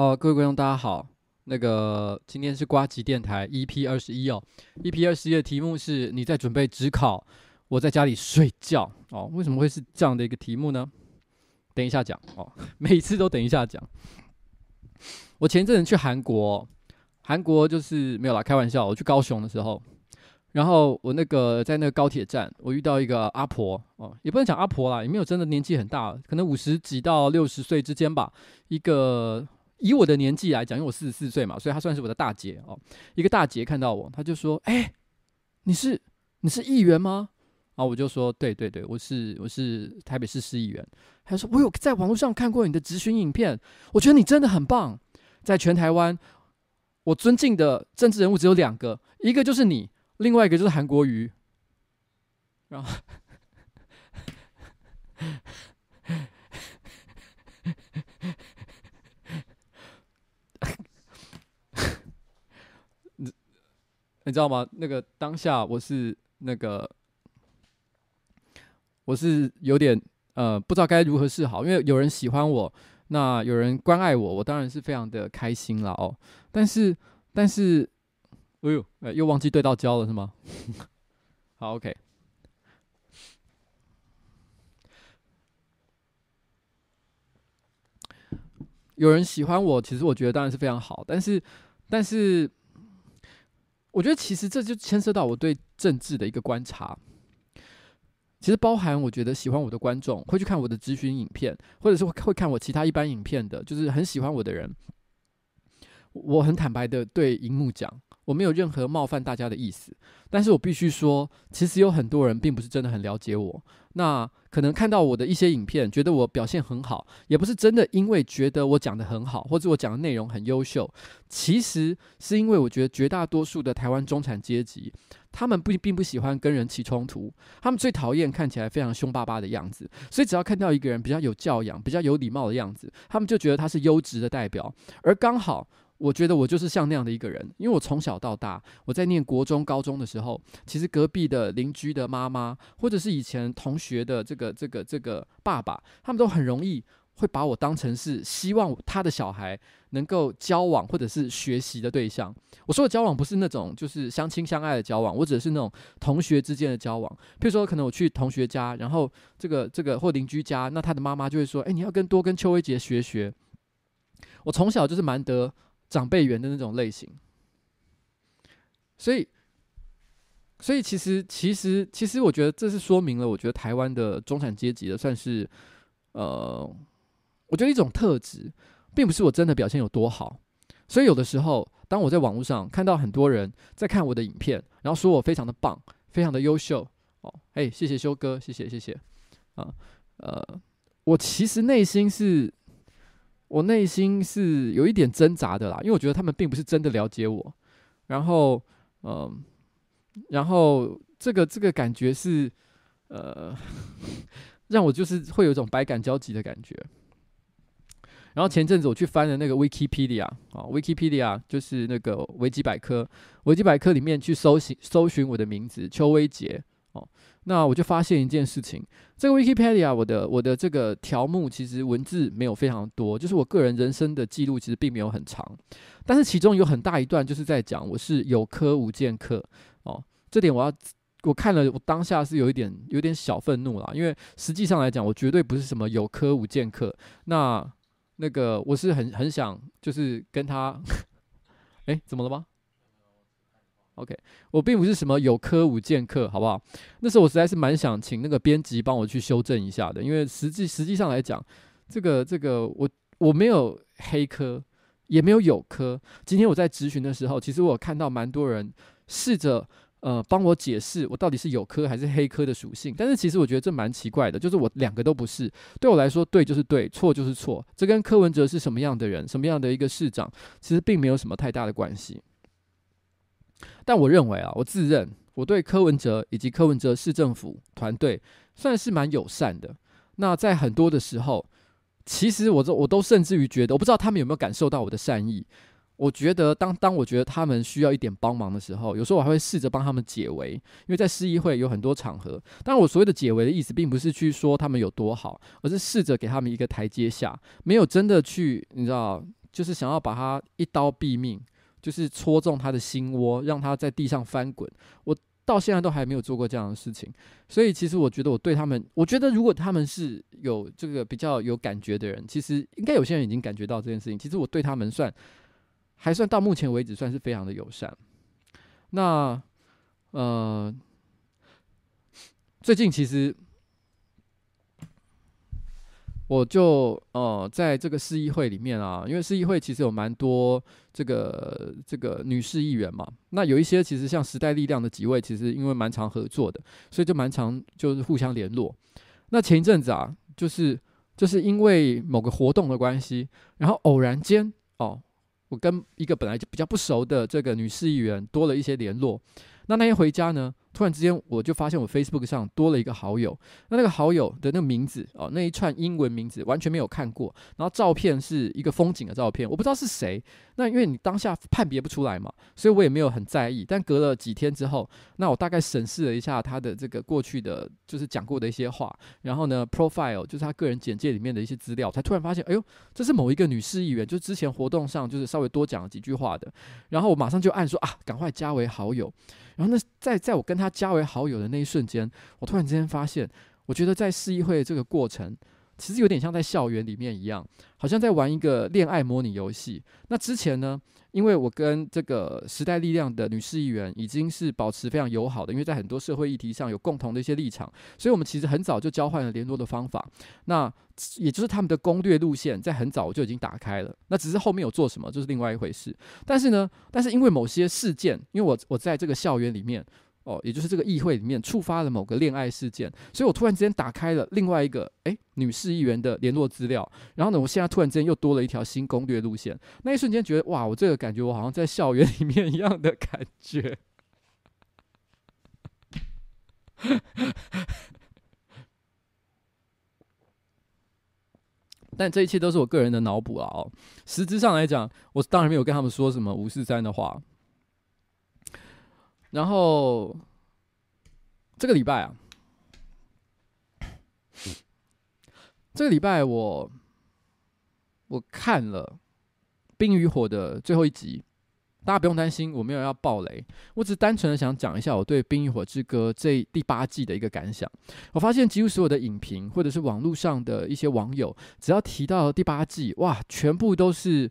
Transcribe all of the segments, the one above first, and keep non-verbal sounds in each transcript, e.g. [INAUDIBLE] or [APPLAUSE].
好，各位观众，大家好。那个今天是呱吉电台 EP 二十一哦，EP 二十一的题目是你在准备指考，我在家里睡觉哦。为什么会是这样的一个题目呢？等一下讲哦，每次都等一下讲。我前阵子去韩国，韩国就是没有啦，开玩笑。我去高雄的时候，然后我那个在那个高铁站，我遇到一个阿婆哦，也不能讲阿婆啦，也没有真的年纪很大，可能五十几到六十岁之间吧，一个。以我的年纪来讲，因为我四十四岁嘛，所以她算是我的大姐哦。一个大姐看到我，她就说：“哎、你是你是议员吗？”然后我就说：“对对对，我是我是台北市市议员。”她说：“我有在网络上看过你的质询影片，我觉得你真的很棒。在全台湾，我尊敬的政治人物只有两个，一个就是你，另外一个就是韩国瑜。”然后。[LAUGHS] 你知道吗？那个当下我是那个，我是有点呃不知道该如何是好，因为有人喜欢我，那有人关爱我，我当然是非常的开心了哦。但是但是，哎呦，又忘记对到焦了是吗？[LAUGHS] 好，OK。有人喜欢我，其实我觉得当然是非常好，但是但是。我觉得其实这就牵涉到我对政治的一个观察，其实包含我觉得喜欢我的观众会去看我的咨询影片，或者是会看我其他一般影片的，就是很喜欢我的人，我很坦白的对荧幕讲。我没有任何冒犯大家的意思，但是我必须说，其实有很多人并不是真的很了解我。那可能看到我的一些影片，觉得我表现很好，也不是真的因为觉得我讲得很好，或者我讲的内容很优秀。其实是因为我觉得绝大多数的台湾中产阶级，他们不并不喜欢跟人起冲突，他们最讨厌看起来非常凶巴巴的样子。所以只要看到一个人比较有教养、比较有礼貌的样子，他们就觉得他是优质的代表。而刚好。我觉得我就是像那样的一个人，因为我从小到大，我在念国中、高中的时候，其实隔壁的邻居的妈妈，或者是以前同学的这个、这个、这个爸爸，他们都很容易会把我当成是希望他的小孩能够交往或者是学习的对象。我说的交往不是那种就是相亲相爱的交往，我指的是那种同学之间的交往。譬如说，可能我去同学家，然后这个、这个或邻居家，那他的妈妈就会说：“哎，你要跟多跟邱威杰学学。”我从小就是蛮得。长辈缘的那种类型，所以，所以其实，其实，其实，我觉得这是说明了，我觉得台湾的中产阶级的算是，呃，我觉得一种特质，并不是我真的表现有多好，所以有的时候，当我在网络上看到很多人在看我的影片，然后说我非常的棒，非常的优秀哦，哎，谢谢修哥，谢谢谢谢。啊，呃，我其实内心是，我内心是有一点挣扎的啦，因为我觉得他们并不是真的了解我，然后嗯、然后这个这个感觉是呃，[LAUGHS] 让我就是会有一种百感交集的感觉。然后前阵子我去翻了那个 Wikipedia 啊，Wikipedia 就是那个维基百科，维基百科里面去搜寻搜寻我的名字邱威杰哦，那我就发现一件事情，这个 Wikipedia 我的我的这个条目其实文字没有非常多，就是我个人人生的记录其实并没有很长，但是其中有很大一段就是在讲我是有科无剑客哦，这点我要我看了我当下是有一点有点小愤怒啦，因为实际上来讲我绝对不是什么有科无剑客，那。那个我是很很想就是跟他，[LAUGHS] 哎，怎么了吗？OK，我并不是什么有科无剑客，好不好？那时候我实在是蛮想请那个编辑帮我去修正一下的，因为实际实际上来讲，这个这个我我没有黑科，也没有有科。今天我在咨询的时候，其实我看到蛮多人试着。呃，帮我解释我到底是有科还是黑科的属性，但是其实我觉得这蛮奇怪的，就是我两个都不是，对我来说对就是对，错就是错，这跟柯文哲是什么样的人，什么样的一个市长，其实并没有什么太大的关系。但我认为啊，我自认我对柯文哲以及柯文哲市政府团队算是蛮友善的。那在很多的时候，其实我都我都甚至于觉得，我不知道他们有没有感受到我的善意。我觉得当当我觉得他们需要一点帮忙的时候，有时候我还会试着帮他们解围，因为在市议会有很多场合。当然，我所谓的解围的意思，并不是去说他们有多好，而是试着给他们一个台阶下，没有真的去，你知道，就是想要把他一刀毙命，就是戳中他的心窝，让他在地上翻滚。我到现在都还没有做过这样的事情，所以其实我觉得我对他们，我觉得如果他们是有这个比较有感觉的人，其实应该有些人已经感觉到这件事情。其实我对他们算。还算到目前为止算是非常的友善。那呃，最近其实我就呃在这个市议会里面啊，因为市议会其实有蛮多这个这个女士议员嘛。那有一些其实像时代力量的几位，其实因为蛮常合作的，所以就蛮常就是互相联络。那前一阵子啊，就是就是因为某个活动的关系，然后偶然间哦。我跟一个本来就比较不熟的这个女士议员多了一些联络。那那天回家呢，突然之间我就发现我 Facebook 上多了一个好友。那那个好友的那个名字哦，那一串英文名字完全没有看过。然后照片是一个风景的照片，我不知道是谁。那因为你当下判别不出来嘛，所以我也没有很在意。但隔了几天之后，那我大概审视了一下他的这个过去的就是讲过的一些话，然后呢，profile 就是他个人简介里面的一些资料，才突然发现，哎呦，这是某一个女市议员，就之前活动上就是稍微多讲了几句话的。然后我马上就按说啊，赶快加为好友。然后那在在我跟他加为好友的那一瞬间，我突然之间发现，我觉得在市议会这个过程，其实有点像在校园里面一样，好像在玩一个恋爱模拟游戏。那之前呢，因为我跟这个时代力量的女市议员已经是保持非常友好的，因为在很多社会议题上有共同的一些立场，所以我们其实很早就交换了联络的方法。那也就是他们的攻略路线，在很早就已经打开了。那只是后面有做什么，就是另外一回事。但是呢，但是因为某些事件，因为我我在这个校园里面，哦，也就是这个议会里面触发了某个恋爱事件，所以我突然之间打开了另外一个诶女市议员的联络资料。然后呢，我现在突然之间又多了一条新攻略路线。那一瞬间觉得哇，我这个感觉我好像在校园里面一样的感觉。[LAUGHS] 但这一切都是我个人的脑补了！哦，实质上来讲，我当然没有跟他们说什么五四三的话。然后这个礼拜啊，这个礼拜我我看了《冰与火》的最后一集。大家不用担心，我没有要爆雷，我只单纯的想讲一下我对《冰与火之歌》这第八季的一个感想。我发现几乎所有的影评或者是网络上的一些网友，只要提到第八季，哇，全部都是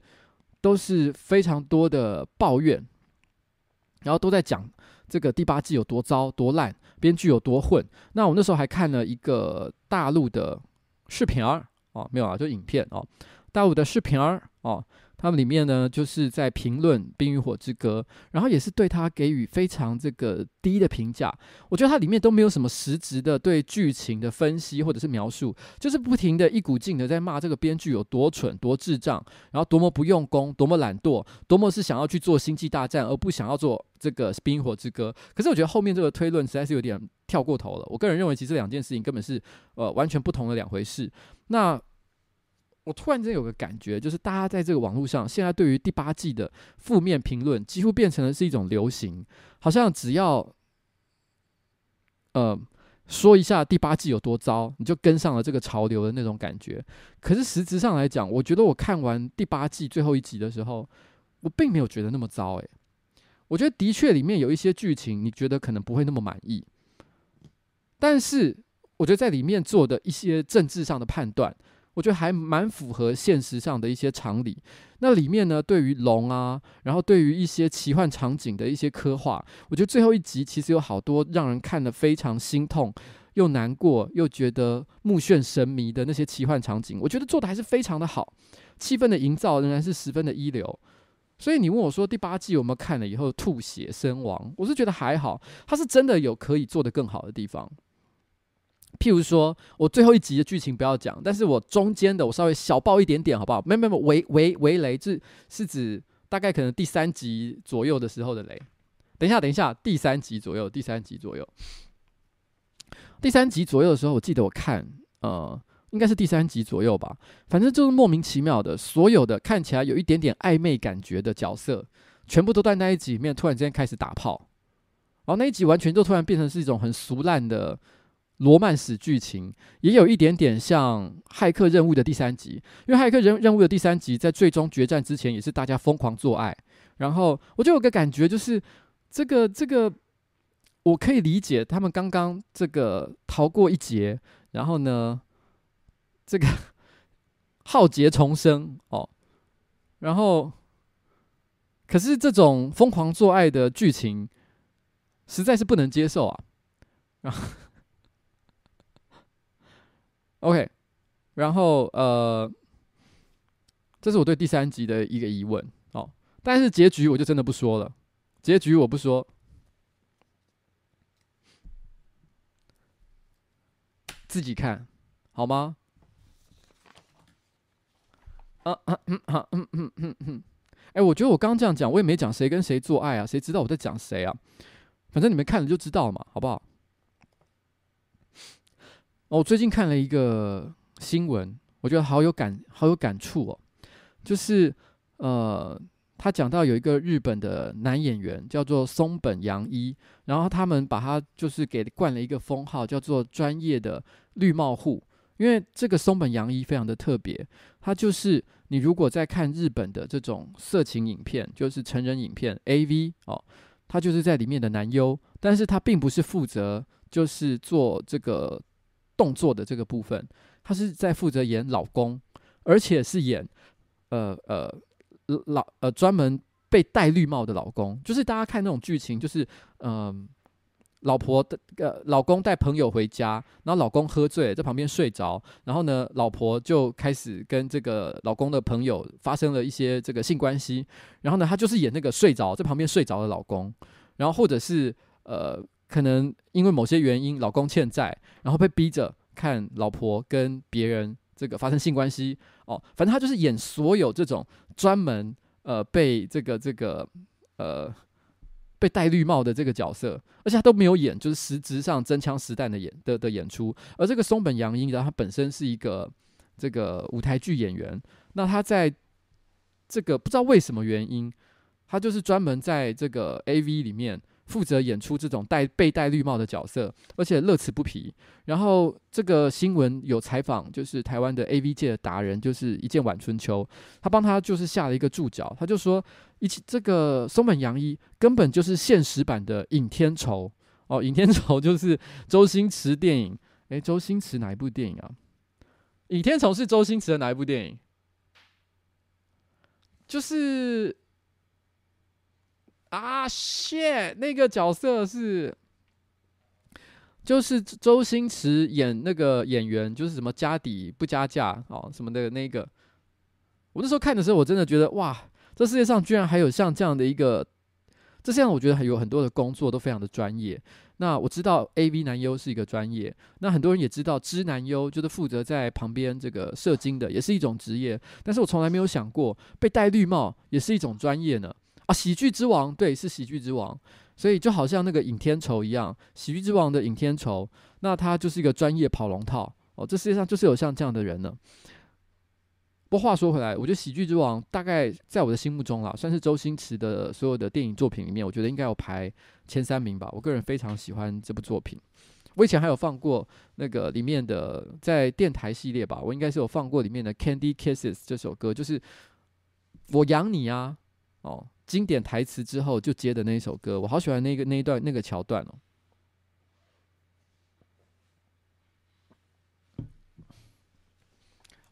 都是非常多的抱怨，然后都在讲这个第八季有多糟多烂，编剧有多混。那我那时候还看了一个大陆的视频儿哦，没有啊，就影片哦，大陆的视频儿哦。他们里面呢，就是在评论《冰与火之歌》，然后也是对他给予非常这个低的评价。我觉得它里面都没有什么实质的对剧情的分析或者是描述，就是不停的一股劲的在骂这个编剧有多蠢、多智障，然后多么不用功、多么懒惰、多么是想要去做《星际大战》而不想要做这个《冰与火之歌》。可是我觉得后面这个推论实在是有点跳过头了。我个人认为，其实两件事情根本是呃完全不同的两回事。那。我突然间有个感觉，就是大家在这个网络上，现在对于第八季的负面评论，几乎变成了是一种流行，好像只要，呃，说一下第八季有多糟，你就跟上了这个潮流的那种感觉。可是实质上来讲，我觉得我看完第八季最后一集的时候，我并没有觉得那么糟。诶，我觉得的确里面有一些剧情，你觉得可能不会那么满意，但是我觉得在里面做的一些政治上的判断。我觉得还蛮符合现实上的一些常理。那里面呢，对于龙啊，然后对于一些奇幻场景的一些刻画，我觉得最后一集其实有好多让人看得非常心痛、又难过、又觉得目眩神迷的那些奇幻场景，我觉得做的还是非常的好，气氛的营造仍然是十分的一流。所以你问我说第八季有没有看了以后吐血身亡，我是觉得还好，它是真的有可以做得更好的地方。譬如说，我最后一集的剧情不要讲，但是我中间的我稍微小爆一点点，好不好？没没没，微微微雷，是是指大概可能第三集左右的时候的雷。等一下，等一下，第三集左右，第三集左右，第三集左右的时候，我记得我看，呃，应该是第三集左右吧。反正就是莫名其妙的，所有的看起来有一点点暧昧感觉的角色，全部都在那一集里面突然之间开始打炮，然后那一集完全就突然变成是一种很俗烂的。罗曼史剧情也有一点点像《骇客任务》的第三集，因为《骇客任任务》的第三集在最终决战之前也是大家疯狂做爱，然后我就有个感觉，就是这个这个我可以理解他们刚刚这个逃过一劫，然后呢，这个浩劫重生哦，然后可是这种疯狂做爱的剧情实在是不能接受啊，然后。OK，然后呃，这是我对第三集的一个疑问哦。但是结局我就真的不说了，结局我不说，自己看好吗？啊啊嗯啊嗯嗯嗯嗯，哎，我觉得我刚刚这样讲，我也没讲谁跟谁做爱啊，谁知道我在讲谁啊？反正你们看了就知道嘛，好不好？我最近看了一个新闻，我觉得好有感，好有感触哦。就是呃，他讲到有一个日本的男演员叫做松本洋一，然后他们把他就是给冠了一个封号，叫做专业的绿帽户。因为这个松本洋一非常的特别，他就是你如果在看日本的这种色情影片，就是成人影片 AV 哦，他就是在里面的男优，但是他并不是负责就是做这个。动作的这个部分，他是在负责演老公，而且是演呃呃老呃专门被戴绿帽的老公。就是大家看那种剧情，就是嗯、老婆的呃老公带朋友回家，然后老公喝醉在旁边睡着，然后呢，老婆就开始跟这个老公的朋友发生了一些这个性关系，然后呢，他就是演那个睡着在旁边睡着的老公，然后或者是呃。可能因为某些原因，老公欠债，然后被逼着看老婆跟别人这个发生性关系哦，反正他就是演所有这种专门呃被这个这个呃被戴绿帽的这个角色，而且他都没有演，就是实质上真枪实弹的演的的演出。而这个松本洋一，然后他本身是一个这个舞台剧演员，那他在这个不知道为什么原因，他就是专门在这个 AV 里面。负责演出这种戴被戴绿帽的角色，而且乐此不疲。然后这个新闻有采访，就是台湾的 AV 界的达人，就是一见晚春秋，他帮他就是下了一个注脚，他就说，一起这个松本洋一根本就是现实版的尹天仇哦，尹天仇就是周星驰电影，诶，周星驰哪一部电影啊？尹天仇是周星驰的哪一部电影？就是。啊，shit！那个角色是，就是周星驰演那个演员，就是什么家底不加价哦什么的那个，我那时候看的时候，我真的觉得哇，这世界上居然还有像这样的一个，这现在我觉得还有很多的工作都非常的专业。那我知道 AV 男优是一个专业，那很多人也知道知男优就是负责在旁边这个射精的，也是一种职业。但是我从来没有想过被戴绿帽也是一种专业呢。啊，喜剧之王，对，是喜剧之王。所以就好像那个尹天仇一样，喜剧之王的尹天仇，那他就是一个专业跑龙套哦。这世界上就是有像这样的人呢。不过话说回来，我觉得喜剧之王大概在我的心目中啦，算是周星驰的所有的电影作品里面，我觉得应该有排前三名吧。我个人非常喜欢这部作品。我以前还有放过那个里面的，在电台系列吧，我应该是有放过里面的《Candy Kisses》这首歌，就是我养你啊，哦。经典台词之后就接的那一首歌，我好喜欢那个那一段那个桥段哦。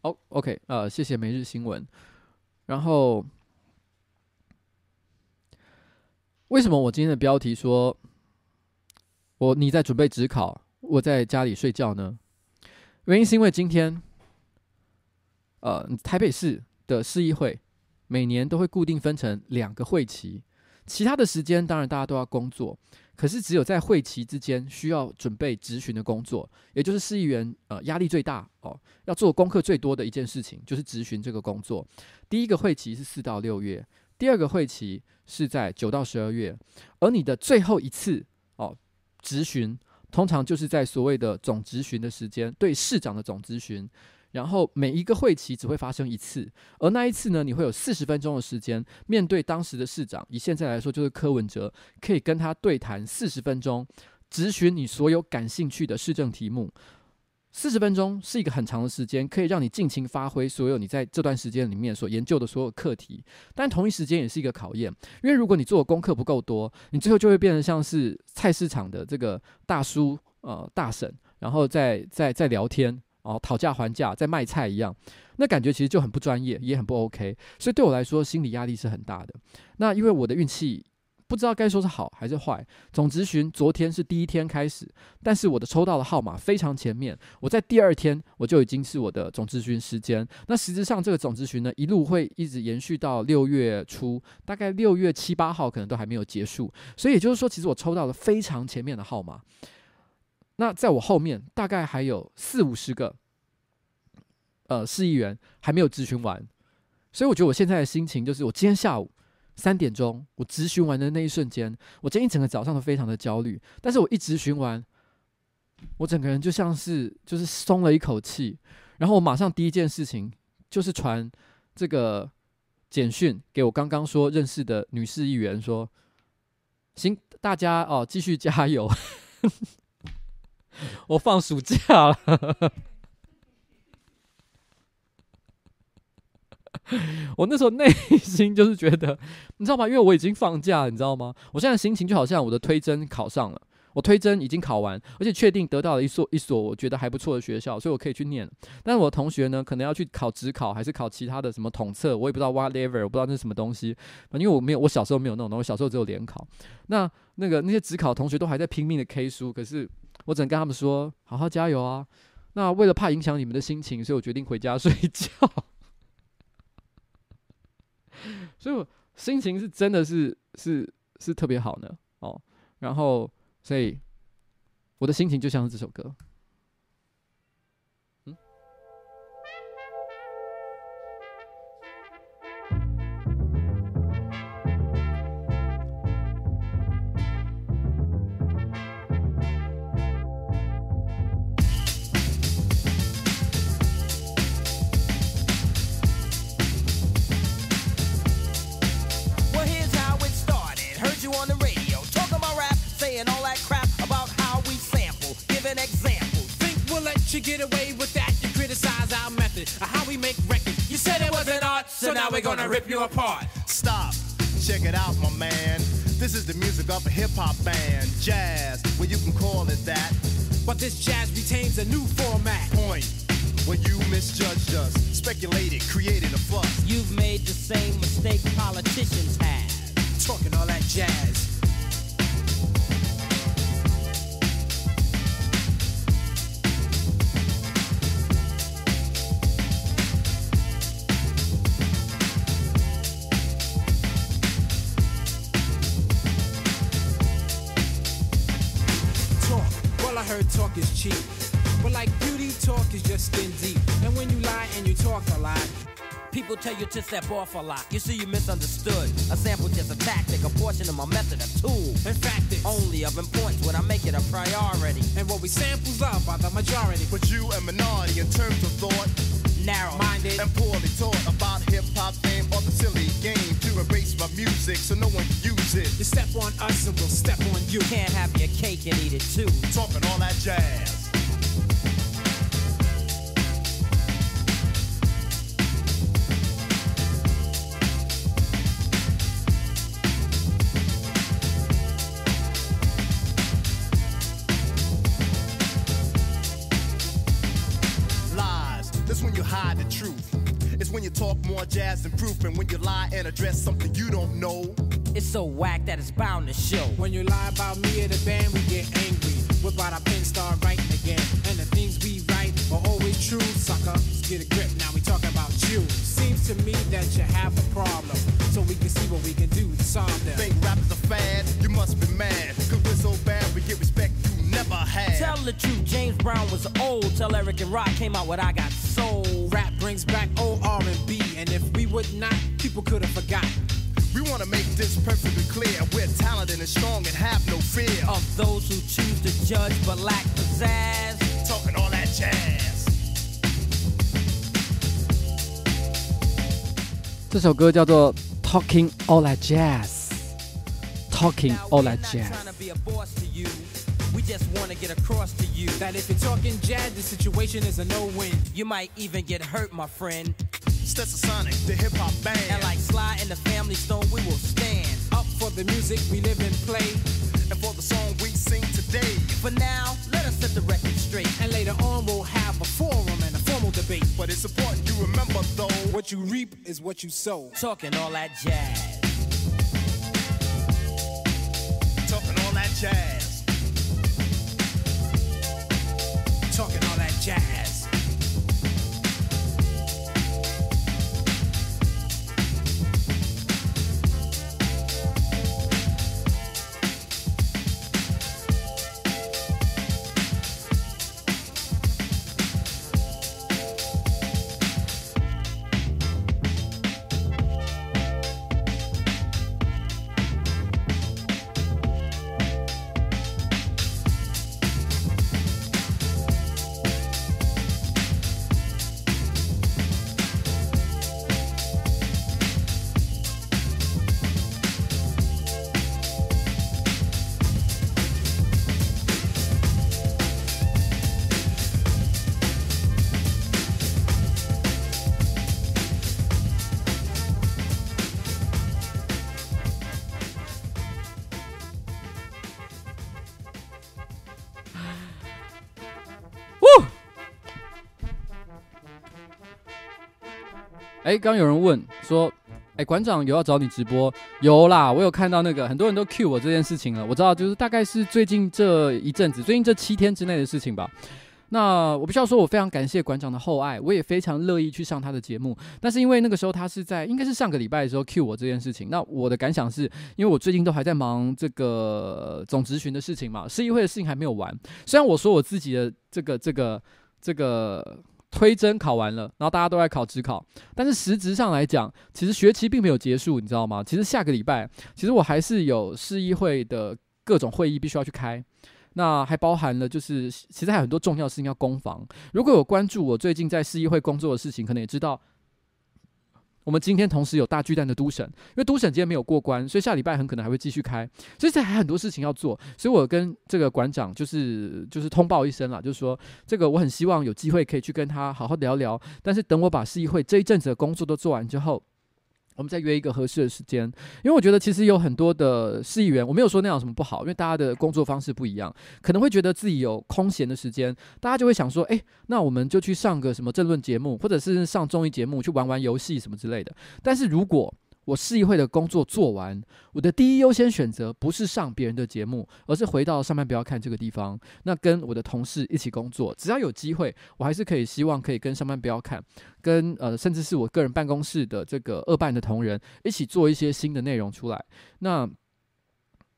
哦，OK，呃，谢谢每日新闻。然后，为什么我今天的标题说我你在准备职考，我在家里睡觉呢？原因是因为今天，呃，台北市的市议会。每年都会固定分成两个会期，其他的时间当然大家都要工作，可是只有在会期之间需要准备质询的工作，也就是市议员呃压力最大哦，要做功课最多的一件事情就是质询这个工作。第一个会期是四到六月，第二个会期是在九到十二月，而你的最后一次哦质询，通常就是在所谓的总质询的时间，对市长的总质询。然后每一个会期只会发生一次，而那一次呢，你会有四十分钟的时间面对当时的市长，以现在来说就是柯文哲，可以跟他对谈四十分钟，质询你所有感兴趣的市政题目。四十分钟是一个很长的时间，可以让你尽情发挥所有你在这段时间里面所研究的所有课题。但同一时间也是一个考验，因为如果你做的功课不够多，你最后就会变得像是菜市场的这个大叔呃大婶，然后在在在聊天。哦，讨价还价在卖菜一样，那感觉其实就很不专业，也很不 OK。所以对我来说，心理压力是很大的。那因为我的运气不知道该说是好还是坏。总咨询昨天是第一天开始，但是我的抽到的号码非常前面，我在第二天我就已经是我的总咨询时间。那实质上这个总咨询呢，一路会一直延续到六月初，大概六月七八号可能都还没有结束。所以也就是说，其实我抽到了非常前面的号码。那在我后面大概还有四五十个，呃，市议员还没有咨询完，所以我觉得我现在的心情就是，我今天下午三点钟我咨询完的那一瞬间，我今天一整个早上都非常的焦虑，但是我一咨询完，我整个人就像是就是松了一口气，然后我马上第一件事情就是传这个简讯给我刚刚说认识的女市议员说，行，大家哦继续加油。[LAUGHS] [LAUGHS] 我放暑假了，[LAUGHS] 我那时候内心就是觉得，你知道吗？因为我已经放假了，你知道吗？我现在心情就好像我的推甄考上了，我推甄已经考完，而且确定得到了一所一所我觉得还不错的学校，所以我可以去念。但是我的同学呢，可能要去考职考，还是考其他的什么统测，我也不知道 whatever，我不知道那是什么东西。因为我没有，我小时候没有那种东西，我小时候只有联考。那那个那些职考同学都还在拼命的 K 书，可是。我只能跟他们说，好好加油啊！那为了怕影响你们的心情，所以我决定回家睡觉。所以我心情是真的是是是特别好的哦。然后，所以我的心情就像是这首歌。we're gonna rip you apart. Stop. Check it out, my man. This is the music of a hip hop band, jazz. Well, you can call it that. But this jazz retains a new format. Point. When well, you misjudged us, speculated, created a fuss. You've made the same mistake politicians have. Talking all that jazz tell you to step off a lot. You see, you misunderstood. A sample just a tactic, a portion of my method, a tool. in fact, it's Only of importance when I make it a priority. and what we samples are by the majority. But you a minority in terms of thought Narrow. Minded, and poorly taught about hip hop fame or the silly game to erase my music so no one can use it. you step on us and we'll step on you. Can't have your cake and eat it too. Talking all that jazz. When you lie and address something you don't know. It's so whack that it's bound to show. When you lie about me or the band, we get angry. Whip out our pen, start writing again. And the things we write are always true, sucker. Let's get a grip, now we talk about you. Seems to me that you have a problem. So we can see what we can do to solve them. Think rap is a fad? You must be mad. Cause we're so bad, we get respect you never had. Tell the truth, James Brown was old. Tell Eric and Rock came out with I Got Soul. Rap brings back old R&B, and if we would not, people could have forgotten. We wanna make this perfectly clear. We're talented and strong and have no fear. Of those who choose to judge but lack pizzazz. Talking all that jazz. 这首歌叫做《Talking All That Jazz》，Talking Now, All we're That not Jazz。 Trying to be a boss to you. We just want to get across to you. That if you're talking jazz, the situation is a no-win. You might even get hurt, my friend. Stetsasonic, the hip hop band. And like Sly and the Family Stone, we will stand. Up for the music we live and play. and for the song we sing today. For now, let us set the record straight. And later on, we'll have a forum and a formal debate. But it's important you remember though. What you reap is what you sow. Talking all that jazz. Talking all that jazz. Jazz. 哎，刚有人问说，哎，馆长有要找你直播？有啦，我有看到那个，很多人都 cue 我这件事情了。我知道，就是大概是最近这一阵子，最近这七天之内的事情吧。那我必须要说，我非常感谢馆长的厚爱，我也非常乐意去上他的节目。但是因为那个时候他是在，应该是上个礼拜的时候 cue 我这件事情。那我的感想是，因为我最近都还在忙这个总执询的事情嘛，市议会的事情还没有完。虽然我说我自己的这个这个这个。推甄考完了，然后大家都在考职考，但是实质上来讲，其实学期并没有结束，你知道吗？其实下个礼拜，其实我还是有市议会的各种会议必须要去开，那还包含了就是其实还有很多重要的事情要攻防。如果有关注我最近在市议会工作的事情，可能也知道。我们今天同时有大巨蛋的都审，因为都审今天没有过关，所以下礼拜很可能还会继续开，所以这还很多事情要做，所以我跟这个馆长就是就是通报一声啦，就是说这个我很希望有机会可以去跟他好好聊聊，但是等我把市议会这一阵子的工作都做完之后。我们再约一个合适的时间，因为我觉得其实有很多的市议员，我没有说那样什么不好，因为大家的工作方式不一样，可能会觉得自己有空闲的时间，大家就会想说，诶，那我们就去上个什么政论节目，或者是上综艺节目，去玩玩游戏什么之类的。但是如果我市议会的工作做完，我的第一优先选择不是上别人的节目，而是回到上班不要看这个地方，那跟我的同事一起工作。只要有机会，我还是可以希望可以跟上班不要看，跟呃甚至是我个人办公室的这个二办的同仁一起做一些新的内容出来。那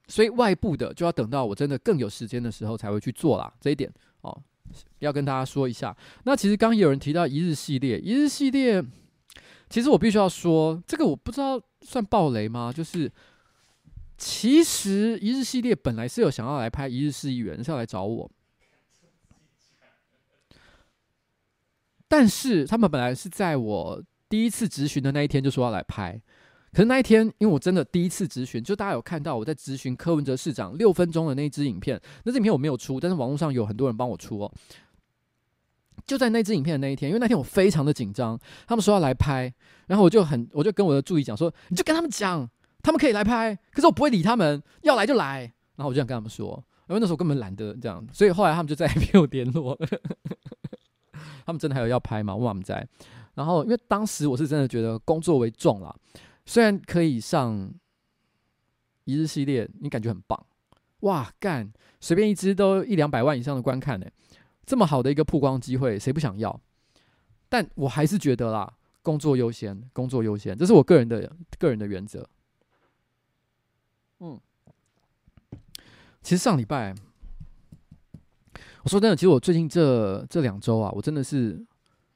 所以外部的就要等到我真的更有时间的时候才会去做啦。这一点哦，要跟大家说一下。那其实刚刚有人提到一日系列，一日系列，其实我必须要说，这个我不知道算暴雷吗？就是其实一日系列本来是有想要来拍一日市议员，是要来找我。但是他们本来是在我第一次质询的那一天就说要来拍，可是那一天因为我真的第一次质询，就大家有看到我在质询柯文哲市长六分钟的那支影片，那支影片我没有出，但是网络上有很多人帮我出哦。就在那支影片的那一天，因为那天我非常的紧张，他们说要来拍，然后我就很我就跟我的助理讲说，你就跟他们讲，他们可以来拍，可是我不会理他们，要来就来，然后我就想跟他们说，因为那时候根本懒得这样，所以后来他们就再也 [LAUGHS] 没有联络了。他们真的还有要拍吗？我们在。然后，因为当时我是真的觉得工作为重啦，虽然可以上一日系列，你感觉很棒哇！干，随便一支都一两百万以上的观看呢，这么好的一个曝光机会，谁不想要？但我还是觉得啦，工作优先，工作优先，这是我个人的个人的原则。嗯，其实上礼拜。我说真的，其实我最近这这两周啊，我真的是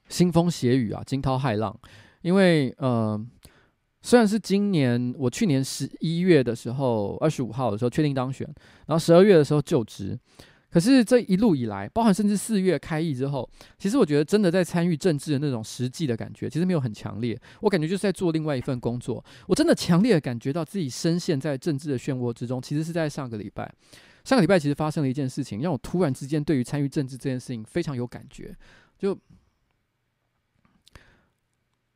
腥风血雨啊，惊涛骇浪。因为呃，虽然是今年我去年十一月的时候，二十五号的时候确定当选，然后十二月的时候就职，可是这一路以来，包含甚至四月开议之后，其实我觉得真的在参与政治的那种实际的感觉，其实没有很强烈。我感觉就是在做另外一份工作。我真的强烈的感觉到自己深陷在政治的漩涡之中，其实是在上个礼拜。上个礼拜其实发生了一件事情，让我突然之间对于参与政治这件事情非常有感觉，就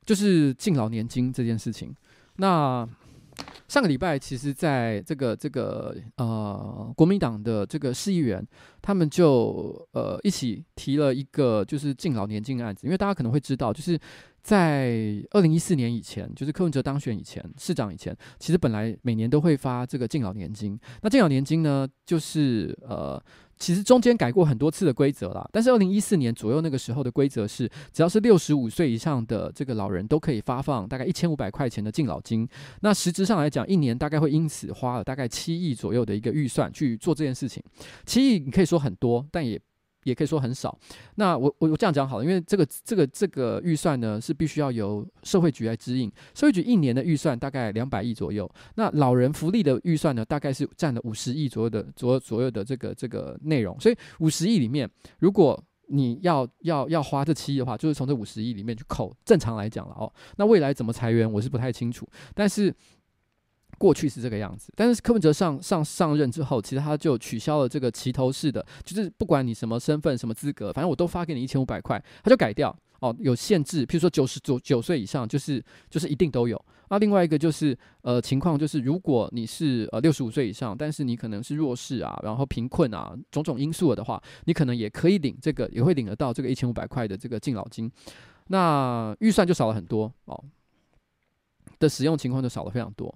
就是敬老年金这件事情。那上个礼拜，其实在这个这个呃国民党的这个市议员，他们就呃一起提了一个就是敬老年金案子，因为大家可能会知道，就是。在二零一四年以前，就是柯文哲当选以前，市长以前，其实本来每年都会发这个敬老年金。那敬老年金呢，就是呃，其实中间改过很多次的规则啦。但是二零一四年左右那个时候的规则是，只要是六十五岁以上的这个老人都可以发放大概一千五百块钱的敬老金。那实质上来讲，一年大概会因此花了大概七亿左右的一个预算去做这件事情。七亿你可以说很多，但也。也可以说很少。那我我我这样讲好了，因为这个这个这个预算呢是必须要由社会局来支应，社会局一年的预算大概两百亿左右。那老人福利的预算呢，大概是占了五十亿左右的左左右的这个这个内容。所以五十亿里面，如果你要要要花这七亿的话，就是从这五十亿里面去扣。正常来讲了哦，那未来怎么裁员，我是不太清楚，但是。过去是这个样子，但是柯文哲上上上任之后，其实他就取消了这个齐头式的，就是不管你什么身份、什么资格，反正我都发给你一千五百块，他就改掉哦，有限制，譬如说九十九九岁以上，就是就是一定都有。那另外一个就是呃情况就是，如果你是呃六十五岁以上，但是你可能是弱势啊，然后贫困啊，种种因素的话，你可能也可以领这个，也会领得到这个一千五百块的这个敬老金，那预算就少了很多哦，的使用情况就少了非常多。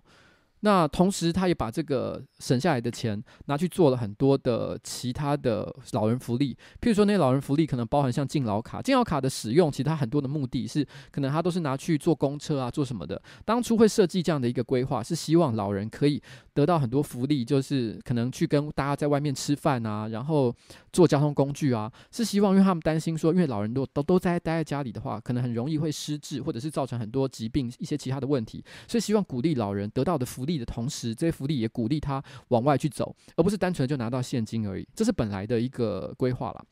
那同时，他也把这个省下来的钱拿去做了很多的其他的老人福利，譬如说那些老人福利可能包含像敬老卡，敬老卡的使用，其他很多的目的是可能他都是拿去做公车啊，做什么的。当初会设计这样的一个规划，是希望老人可以得到很多福利，就是可能去跟大家在外面吃饭啊，然后坐交通工具啊，是希望因为他们担心说，因为老人都都都在待在家里的话，可能很容易会失智，或者是造成很多疾病一些其他的问题，所以希望鼓励老人得到的福利。的同时，这些福利也鼓励他往外去走，而不是单纯就拿到现金而已。这是本来的一个规划了。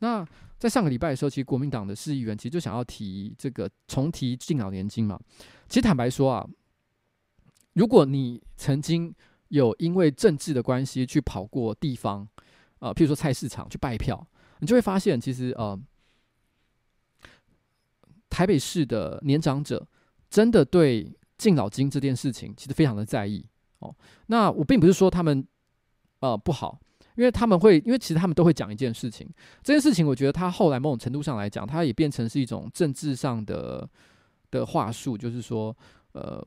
那在上个礼拜的时候，其实国民党的市议员其实就想要提这个重提敬老年金嘛。其实坦白说啊，如果你曾经有因为政治的关系去跑过地方，呃，譬如说菜市场去拜票，你就会发现，其实呃，台北市的年长者真的对。敬老金这件事情其实非常的在意哦。那我并不是说他们呃不好，因为他们会，因为其实他们都会讲一件事情。这件事情，我觉得他后来某种程度上来讲，他也变成是一种政治上的的话术，就是说，呃，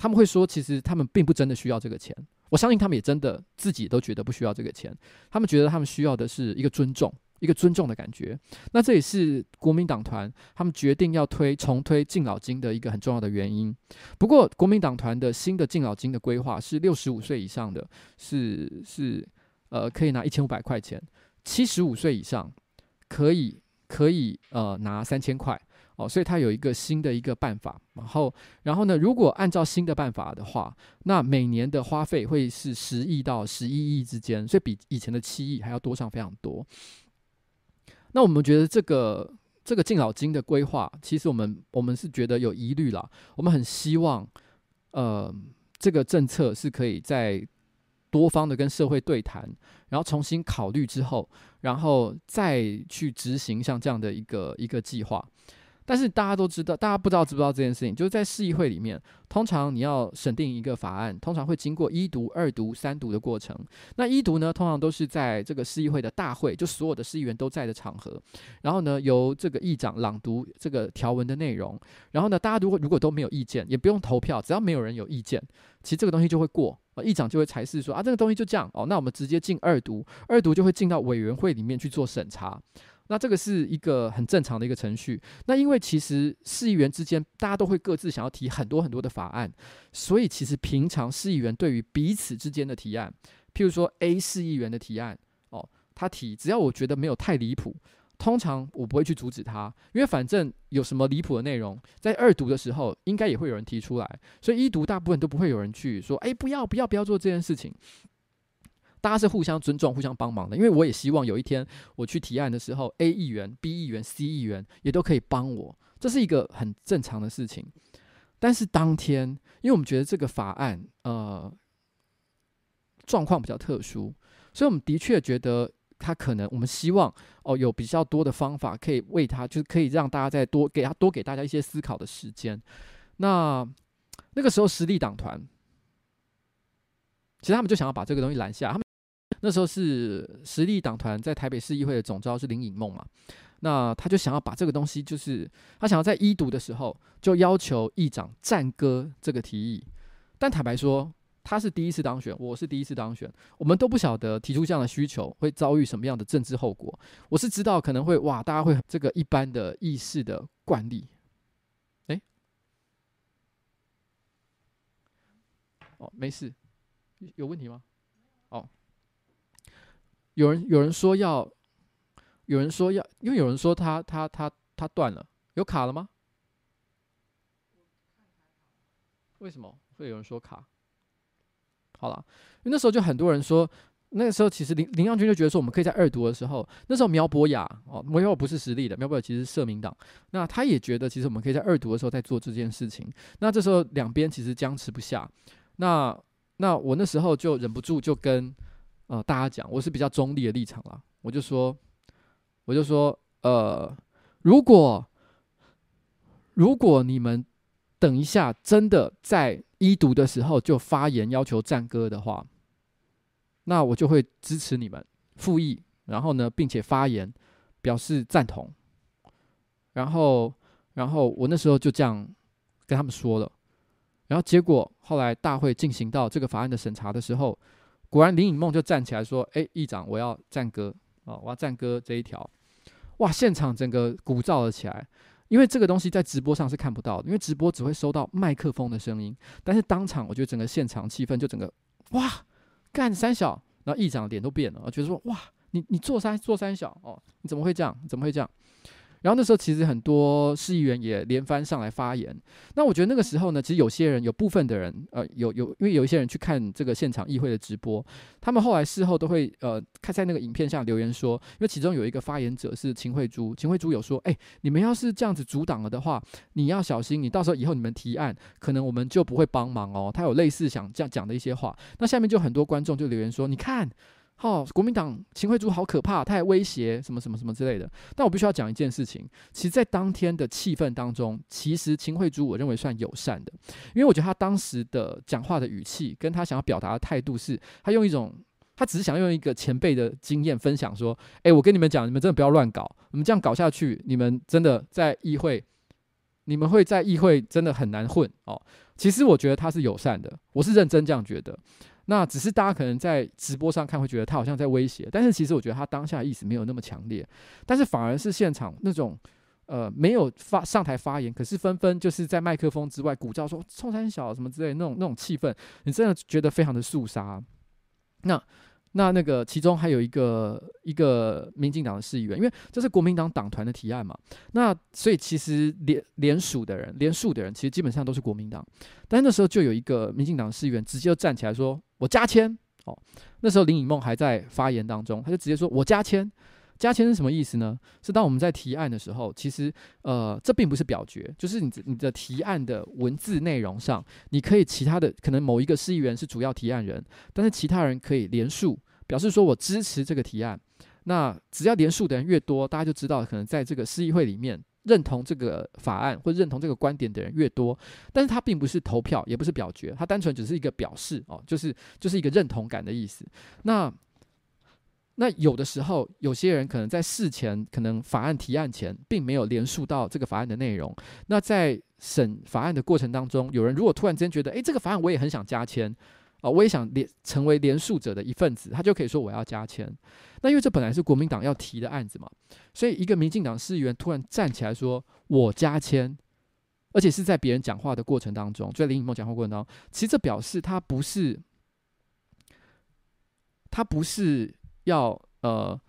他们会说，其实他们并不真的需要这个钱。我相信他们也真的自己都觉得不需要这个钱。他们觉得他们需要的是一个尊重，一个尊重的感觉。那这也是国民党团他们决定要推重推敬老金的一个很重要的原因。不过，国民党团的新的敬老金的规划是六十五岁以上的是是呃可以拿一千五百块钱，七十五岁以上可以可以呃拿三千块。哦，所以它有一个新的一个办法，然后，然后呢，如果按照新的办法的话，那每年的花费会是十亿到十一亿之间，所以比以前的七亿还要多上非常多。那我们觉得这个这个敬老金的规划，其实我们我们是觉得有疑虑啦。我们很希望，呃，这个政策是可以在多方的跟社会对谈，然后重新考虑之后，然后再去执行像这样的一个一个计划。但是大家都知道，大家不知道知不知道这件事情，就是在市议会里面，通常你要审定一个法案，通常会经过一读、二读、三读的过程。那一读呢，通常都是在这个市议会的大会，就所有的市议员都在的场合，然后呢，由这个议长朗读这个条文的内容，然后呢，大家如果如果都没有意见，也不用投票，只要没有人有意见，其实这个东西就会过，议长就会裁示说啊，这个东西就这样哦，那我们直接进二读，二读就会进到委员会里面去做审查。那这个是一个很正常的一个程序。那因为其实市议员之间，大家都会各自想要提很多很多的法案，所以其实平常市议员对于彼此之间的提案，譬如说 A 市议员的提案，哦，他提，只要我觉得没有太离谱，通常我不会去阻止他，因为反正有什么离谱的内容，在二读的时候应该也会有人提出来，所以一读大部分都不会有人去说，哎，不要不要不要做这件事情。大家是互相尊重、互相帮忙的，因为我也希望有一天我去提案的时候，A 议员、B 议员、C 议员也都可以帮我，这是一个很正常的事情。但是当天，因为我们觉得这个法案呃状况比较特殊，所以我们的确觉得他可能，我们希望哦有比较多的方法可以为他，就是可以让大家再多给他多给大家一些思考的时间。那那个时候，实力党团其实他们就想要把这个东西拦下，他们。那时候是实力党团在台北市议会的总召是林颖梦嘛，那他就想要把这个东西，就是他想要在一读的时候就要求议长赞歌这个提议，但坦白说他是第一次当选，我是第一次当选，我们都不晓得提出这样的需求会遭遇什么样的政治后果。我是知道可能会哇，大家会这个一般的议事的惯例，哎，哦，没事，有问题吗？哦。有人有人说要，有人说要，因为有人说他他他他断了，有卡了吗？为什么会有人说卡？好了，因为那时候就很多人说，那个时候其实林林漾君就觉得说，我们可以在二读的时候，那时候苗博雅哦，苗博不是实力的，苗博雅其实是社民党，那他也觉得其实我们可以在二读的时候再做这件事情。那这时候两边其实僵持不下，那那我那时候就忍不住就跟。呃，大家讲，我是比较中立的立场啦。我就说，我就说，呃，如果如果你们等一下真的在一读的时候就发言要求赞歌的话，那我就会支持你们复议，然后呢，并且发言表示赞同。然后，然后我那时候就这样跟他们说了。然后结果后来大会进行到这个法案的审查的时候。果然，林颖梦就站起来说：“哎，议长，我要赞歌啊！我要赞歌这一条。”哇，现场整个鼓噪了起来。因为这个东西在直播上是看不到的，因为直播只会收到麦克风的声音。但是当场，我觉得整个现场气氛就整个哇，干三小，然后议长脸都变了，觉得说：“哇，你你做三做三小哦，你怎么会这样？怎么会这样？”然后那时候其实很多市议员也连番上来发言。那我觉得那个时候呢，其实有些人有部分的人，呃，有有，因为有一些人去看这个现场议会的直播，他们后来事后都会呃，看在那个影片下留言说，因为其中有一个发言者是秦慧珠，秦慧珠有说，哎，你们要是这样子阻挡了的话，你要小心，你到时候以后你们提案，可能我们就不会帮忙哦。他有类似想这样讲的一些话。那下面就很多观众就留言说，你看。哦，国民党秦惠珠好可怕，他还威胁什么什么什么之类的。但我必须要讲一件事情，其实，在当天的气氛当中，其实秦惠珠我认为算友善的，因为我觉得他当时的讲话的语气，跟他想要表达的态度是，他用一种，他只是想用一个前辈的经验分享说，诶，我跟你们讲，你们真的不要乱搞，你们这样搞下去，你们真的在议会，你们会在议会真的很难混哦。其实我觉得他是友善的，我是认真这样觉得。那只是大家可能在直播上看会觉得他好像在威胁，但是其实我觉得他当下意思没有那么强烈，但是反而是现场那种呃没有发上台发言，可是纷纷就是在麦克风之外鼓噪说冲山小什么之类那种那种气氛，你真的觉得非常的肃杀。那。那那个其中还有一个一个民进党的市议员，因为这是国民党党团的提案嘛，那所以其实连连署的人，连署的人其实基本上都是国民党，但那时候就有一个民进党市议员直接就站起来说：“我加签。”哦，那时候林颖梦还在发言当中，他就直接说：“我加签。”加签是什么意思呢？是当我们在提案的时候，其实呃，这并不是表决，就是你你的提案的文字内容上，你可以其他的可能某一个市议员是主要提案人，但是其他人可以连署，表示说我支持这个提案。那只要连署的人越多，大家就知道可能在这个市议会里面认同这个法案或认同这个观点的人越多，但是他并不是投票，也不是表决，他单纯只是一个表示哦，就是就是一个认同感的意思。那。那有的时候，有些人可能在事前，可能法案提案前，并没有连署到这个法案的内容。那在审法案的过程当中，有人如果突然间觉得，诶，这个法案我也很想加签，啊，我也想连成为连署者的一份子，他就可以说我要加签。那因为这本来是国民党要提的案子嘛，所以一个民进党市议员突然站起来说我加签，而且是在别人讲话的过程当中，就在林颖梦讲话过程当中，其实这表示他不是，他不是。要呃，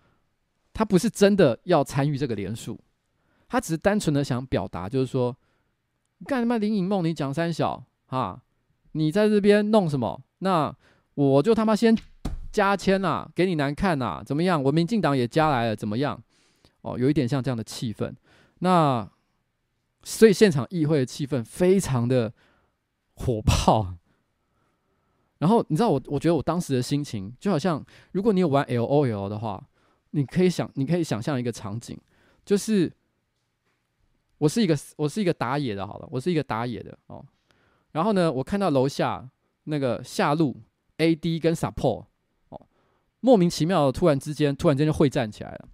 他不是真的要参与这个连署，他只是单纯的想表达，就是说，干什么林颖梦，你讲三小哈，你在这边弄什么？那我就他妈先加签啦，给你难看呐，怎么样？我民进党也加来了，怎么样？哦，有一点像这样的气氛。那所以现场议会的气氛非常的火爆。然后你知道我，我觉得我当时的心情就好像，如果你有玩 L O L 的话，你可以想，你可以想象一个场景，就是我是一个我是一个打野的，好了，我是一个打野的哦。然后呢，我看到楼下那个下路 A D 跟 Support 哦，莫名其妙的突然之间，突然间就会战起来了。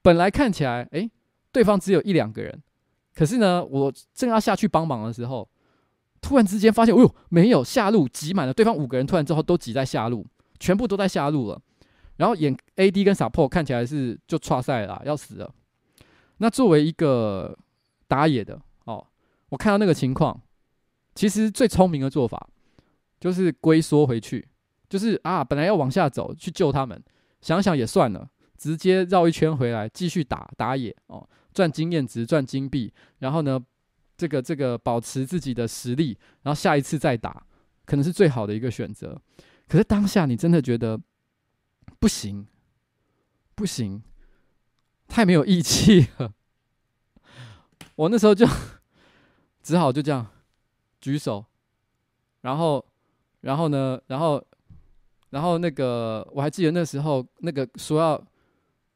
本来看起来，诶，对方只有一两个人，可是呢，我正要下去帮忙的时候。突然之间发现，哦呦，没有下路挤满了，对方五个人突然之后都挤在下路，全部都在下路了。然后眼 AD 跟 Support 看起来是就差赛了，要死了。那作为一个打野的哦，我看到那个情况，其实最聪明的做法就是龟缩回去，就是啊，本来要往下走去救他们，想想也算了，直接绕一圈回来继续打打野哦，赚经验值，赚金币，然后呢，这个这个保持自己的实力，然后下一次再打，可能是最好的一个选择。可是当下你真的觉得不行，不行，太没有义气了。我那时候就只好就这样举手，然后，然后呢，然后，然后那个我还记得那时候那个说要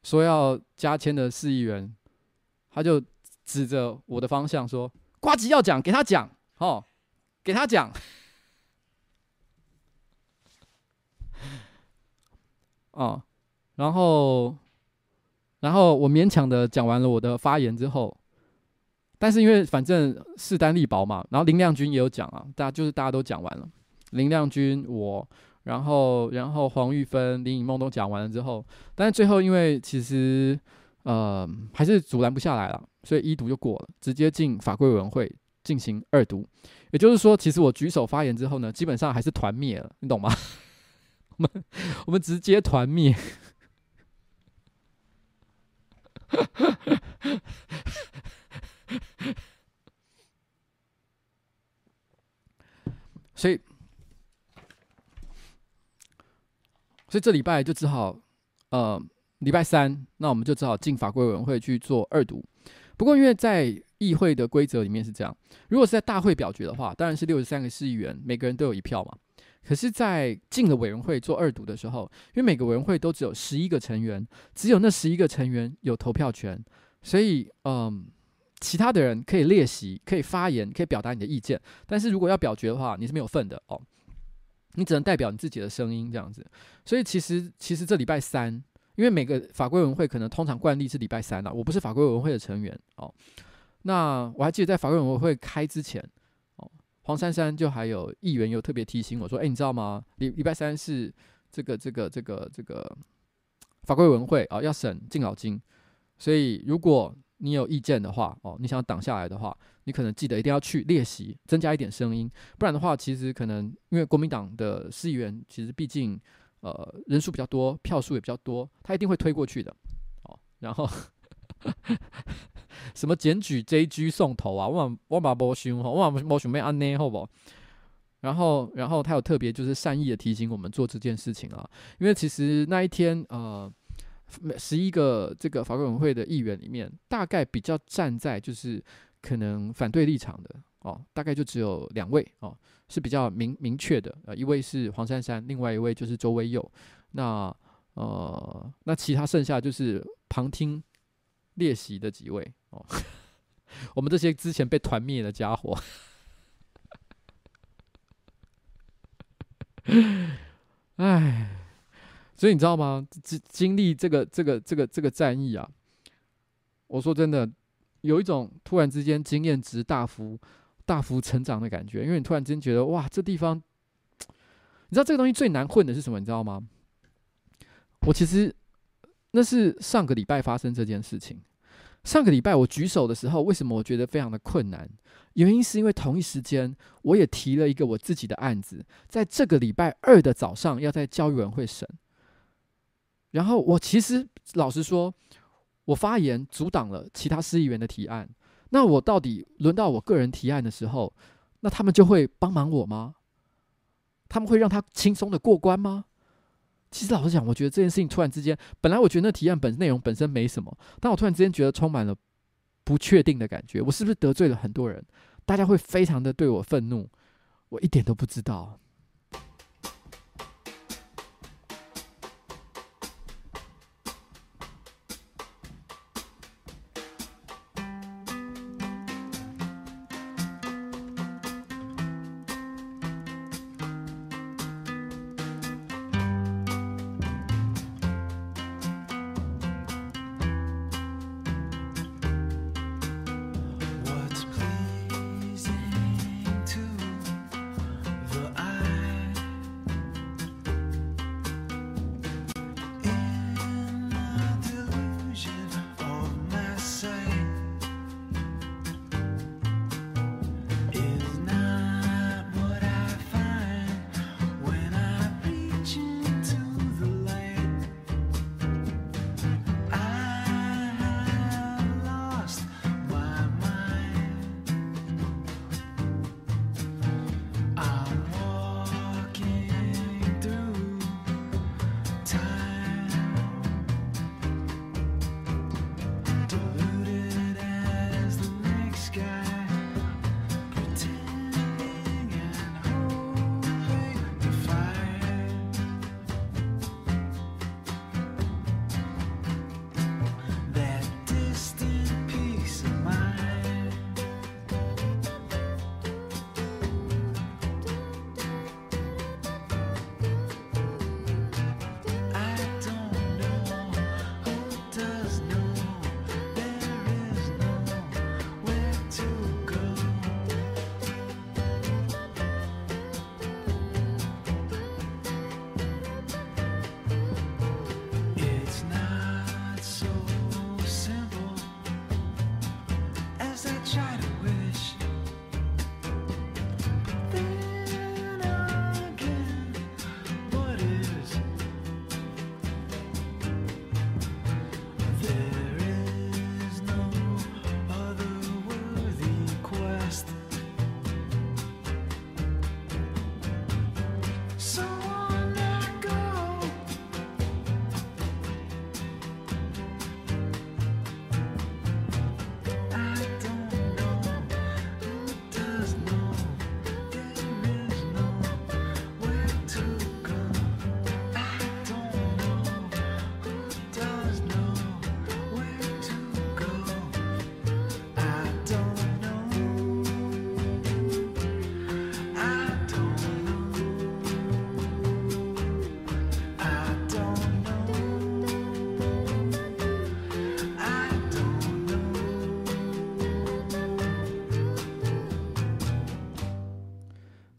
说要加签的市议员，他就指着我的方向说。呱吉要讲，给他讲，哦，给他讲，[LAUGHS] 哦，然后，然后我勉强的讲完了我的发言之后，但是因为反正势单力薄嘛，然后林亮君也有讲啊，大家就是大家都讲完了，林亮君我，然后然后黄玉芬、林颖梦都讲完了之后，但是最后因为其实。呃，还是阻拦不下来了，所以一读就过了，直接进法规委员会进行二读。也就是说，其实我举手发言之后呢，基本上还是团灭了，你懂吗？我 [LAUGHS] 们我们直接团灭。[LAUGHS] 所以，所以这礼拜就只好呃。礼拜三，那我们就只好进法规委员会去做二读。不过，因为在议会的规则里面是这样，如果是在大会表决的话，当然是六十三个市议员每个人都有一票嘛。可是，在进了委员会做二读的时候，因为每个委员会都只有十一个成员，只有那十一个成员有投票权，所以，嗯，其他的人可以列席，可以发言，可以表达你的意见。但是如果要表决的话，你是没有份的哦，你只能代表你自己的声音这样子。所以，其实，其实这礼拜三。因为每个法规委员会可能通常惯例是礼拜三了，我不是法规委员会的成员哦。那我还记得在法规委员会开之前哦，黄珊珊就还有议员有特别提醒我说：“哎，你知道吗？礼礼拜三是这个这个这个这个法规委员会啊，要审敬老金，所以如果你有意见的话，哦，你想挡下来的话，你可能记得一定要去列席，增加一点声音，不然的话，其实可能因为国民党的市议员其实毕竟呃人数比较多，票数也比较多，他一定会推过去的，哦，然后。”什么检举 JG 送头啊？我我把没想，我把没想没安呢，好不？然后，然后他有特别就是善意的提醒我们做这件事情啊，因为其实那一天呃，十一个这个法规委员会的议员里面，大概比较站在就是可能反对立场的哦，大概就只有两位哦，是比较明明确的，呃，一位是黄珊珊，另外一位就是周威佑。那呃，那其他剩下就是旁听。列席的几位哦，[LAUGHS] 我们这些之前被团灭的家伙，哎，所以你知道吗？经经历这个这个这个这个战役啊，我说真的，有一种突然之间经验值大幅大幅成长的感觉，因为你突然间觉得哇，这地方，你知道这个东西最难混的是什么？你知道吗？我其实。那是上个礼拜发生这件事情。上个礼拜我举手的时候，为什么我觉得非常的困难？原因是因为同一时间，我也提了一个我自己的案子，在这个礼拜二的早上要在教育委员会审。然后我其实老实说，我发言阻挡了其他市议员的提案。那我到底轮到我个人提案的时候，那他们就会帮忙我吗？他们会让他轻松的过关吗？其实老实讲，我觉得这件事情突然之间，本来我觉得那提案本内容本身没什么，但我突然之间觉得充满了不确定的感觉。我是不是得罪了很多人？大家会非常的对我愤怒，我一点都不知道。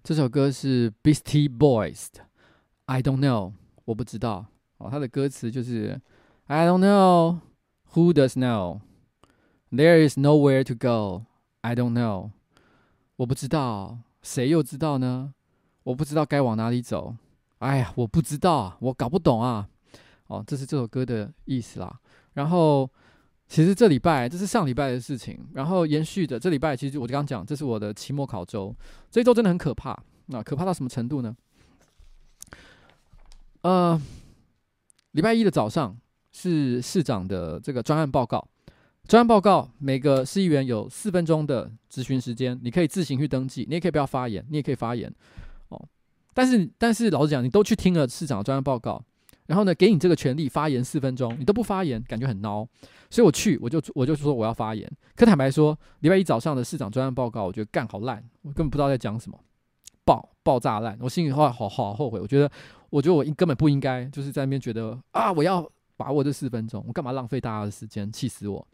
这首歌是 Beastie Boys 的 I Don't Know，我不知道哦。它的歌词就是 I don't know who does know there is nowhere to go I don't know，我不知道，谁又知道呢？我不知道该往哪里走。哎呀，我不知道，我搞不懂啊。哦，这是这首歌的意思啦。然后。其实这礼拜这是上礼拜的事情，然后延续的这礼拜，其实我就刚刚讲，这是我的期末考周，这一周真的很可怕。那可怕到什么程度呢？呃，礼拜一的早上是市长的这个专案报告，专案报告每个市议员有四分钟的质询时间，你可以自行去登记，你也可以不要发言，你也可以发言哦。但是但是老实讲，你都去听了市长的专案报告。然后呢，给你这个权利发言四分钟，你都不发言，感觉很孬。所以我去，我就我就说我要发言。可坦白说，礼拜一早上的市长专案报告，我觉得干好烂，我根本不知道在讲什么，爆爆炸烂。我心里话好好后悔，我觉得，我觉得我根本不应该就是在那边觉得啊，我要把握这四分钟，我干嘛浪费大家的时间，气死我。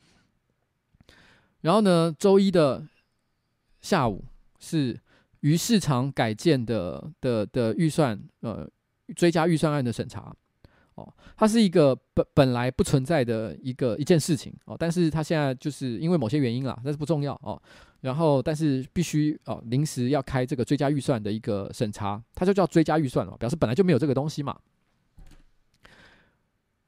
然后呢，周一的下午是鱼市场改建的的的预算，呃，追加预算案的审查。哦，它是一个本本来不存在的一个一件事情哦，但是它现在就是因为某些原因啦，但是不重要哦。然后，但是必须哦，临时要开这个追加预算的一个审查，它就叫追加预算哦，表示本来就没有这个东西嘛。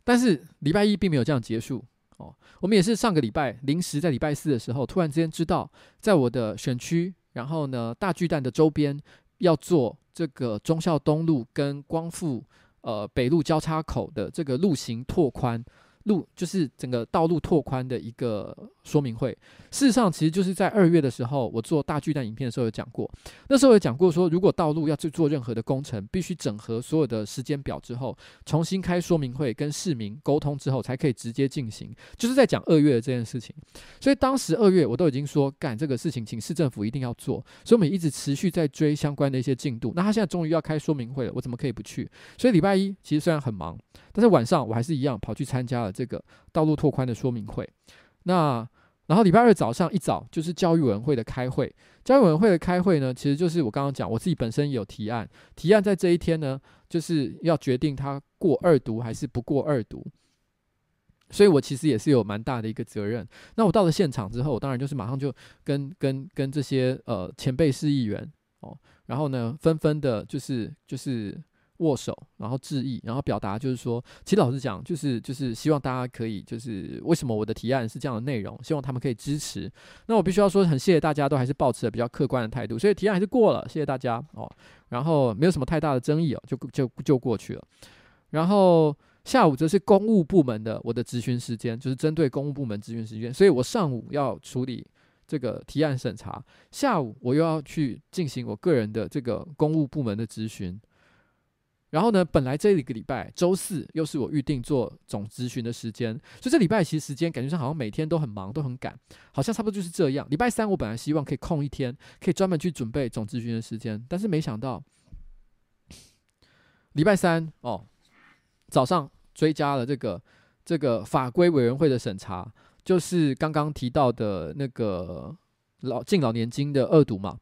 但是礼拜一并没有这样结束哦，我们也是上个礼拜临时在礼拜四的时候，突然之间知道，在我的选区，然后呢，大巨蛋的周边要做这个忠孝东路跟光复。呃，北路交叉口的这个路型拓宽。路就是整个道路拓宽的一个说明会。事实上，其实就是在二月的时候，我做大巨蛋影片的时候有讲过。那时候有讲过说，如果道路要去做任何的工程，必须整合所有的时间表之后，重新开说明会跟市民沟通之后，才可以直接进行。就是在讲二月的这件事情。所以当时二月我都已经说，干这个事情，请市政府一定要做。所以我们一直持续在追相关的一些进度。那他现在终于要开说明会了，我怎么可以不去？所以礼拜一其实虽然很忙，但是晚上我还是一样跑去参加了。这个道路拓宽的说明会，那然后礼拜二早上一早就是教育委员会的开会。教育委员会的开会呢，其实就是我刚刚讲，我自己本身有提案，提案在这一天呢，就是要决定他过二读还是不过二读。所以我其实也是有蛮大的一个责任。那我到了现场之后，我当然就是马上就跟跟跟这些呃前辈市议员哦，然后呢纷纷的就是就是。握手，然后致意，然后表达，就是说，其实老实讲，就是就是希望大家可以，就是为什么我的提案是这样的内容，希望他们可以支持。那我必须要说，很谢谢大家都还是保持了比较客观的态度，所以提案还是过了，谢谢大家哦。然后没有什么太大的争议哦，就就就过去了。然后下午则是公务部门的我的咨询时间，就是针对公务部门咨询时间，所以我上午要处理这个提案审查，下午我又要去进行我个人的这个公务部门的咨询。然后呢，本来这一个礼拜周四又是我预定做总咨询的时间，所以这礼拜其实时间感觉上好像每天都很忙，都很赶，好像差不多就是这样。礼拜三我本来希望可以空一天，可以专门去准备总咨询的时间，但是没想到礼拜三哦早上追加了这个这个法规委员会的审查，就是刚刚提到的那个老敬老年金的二读嘛。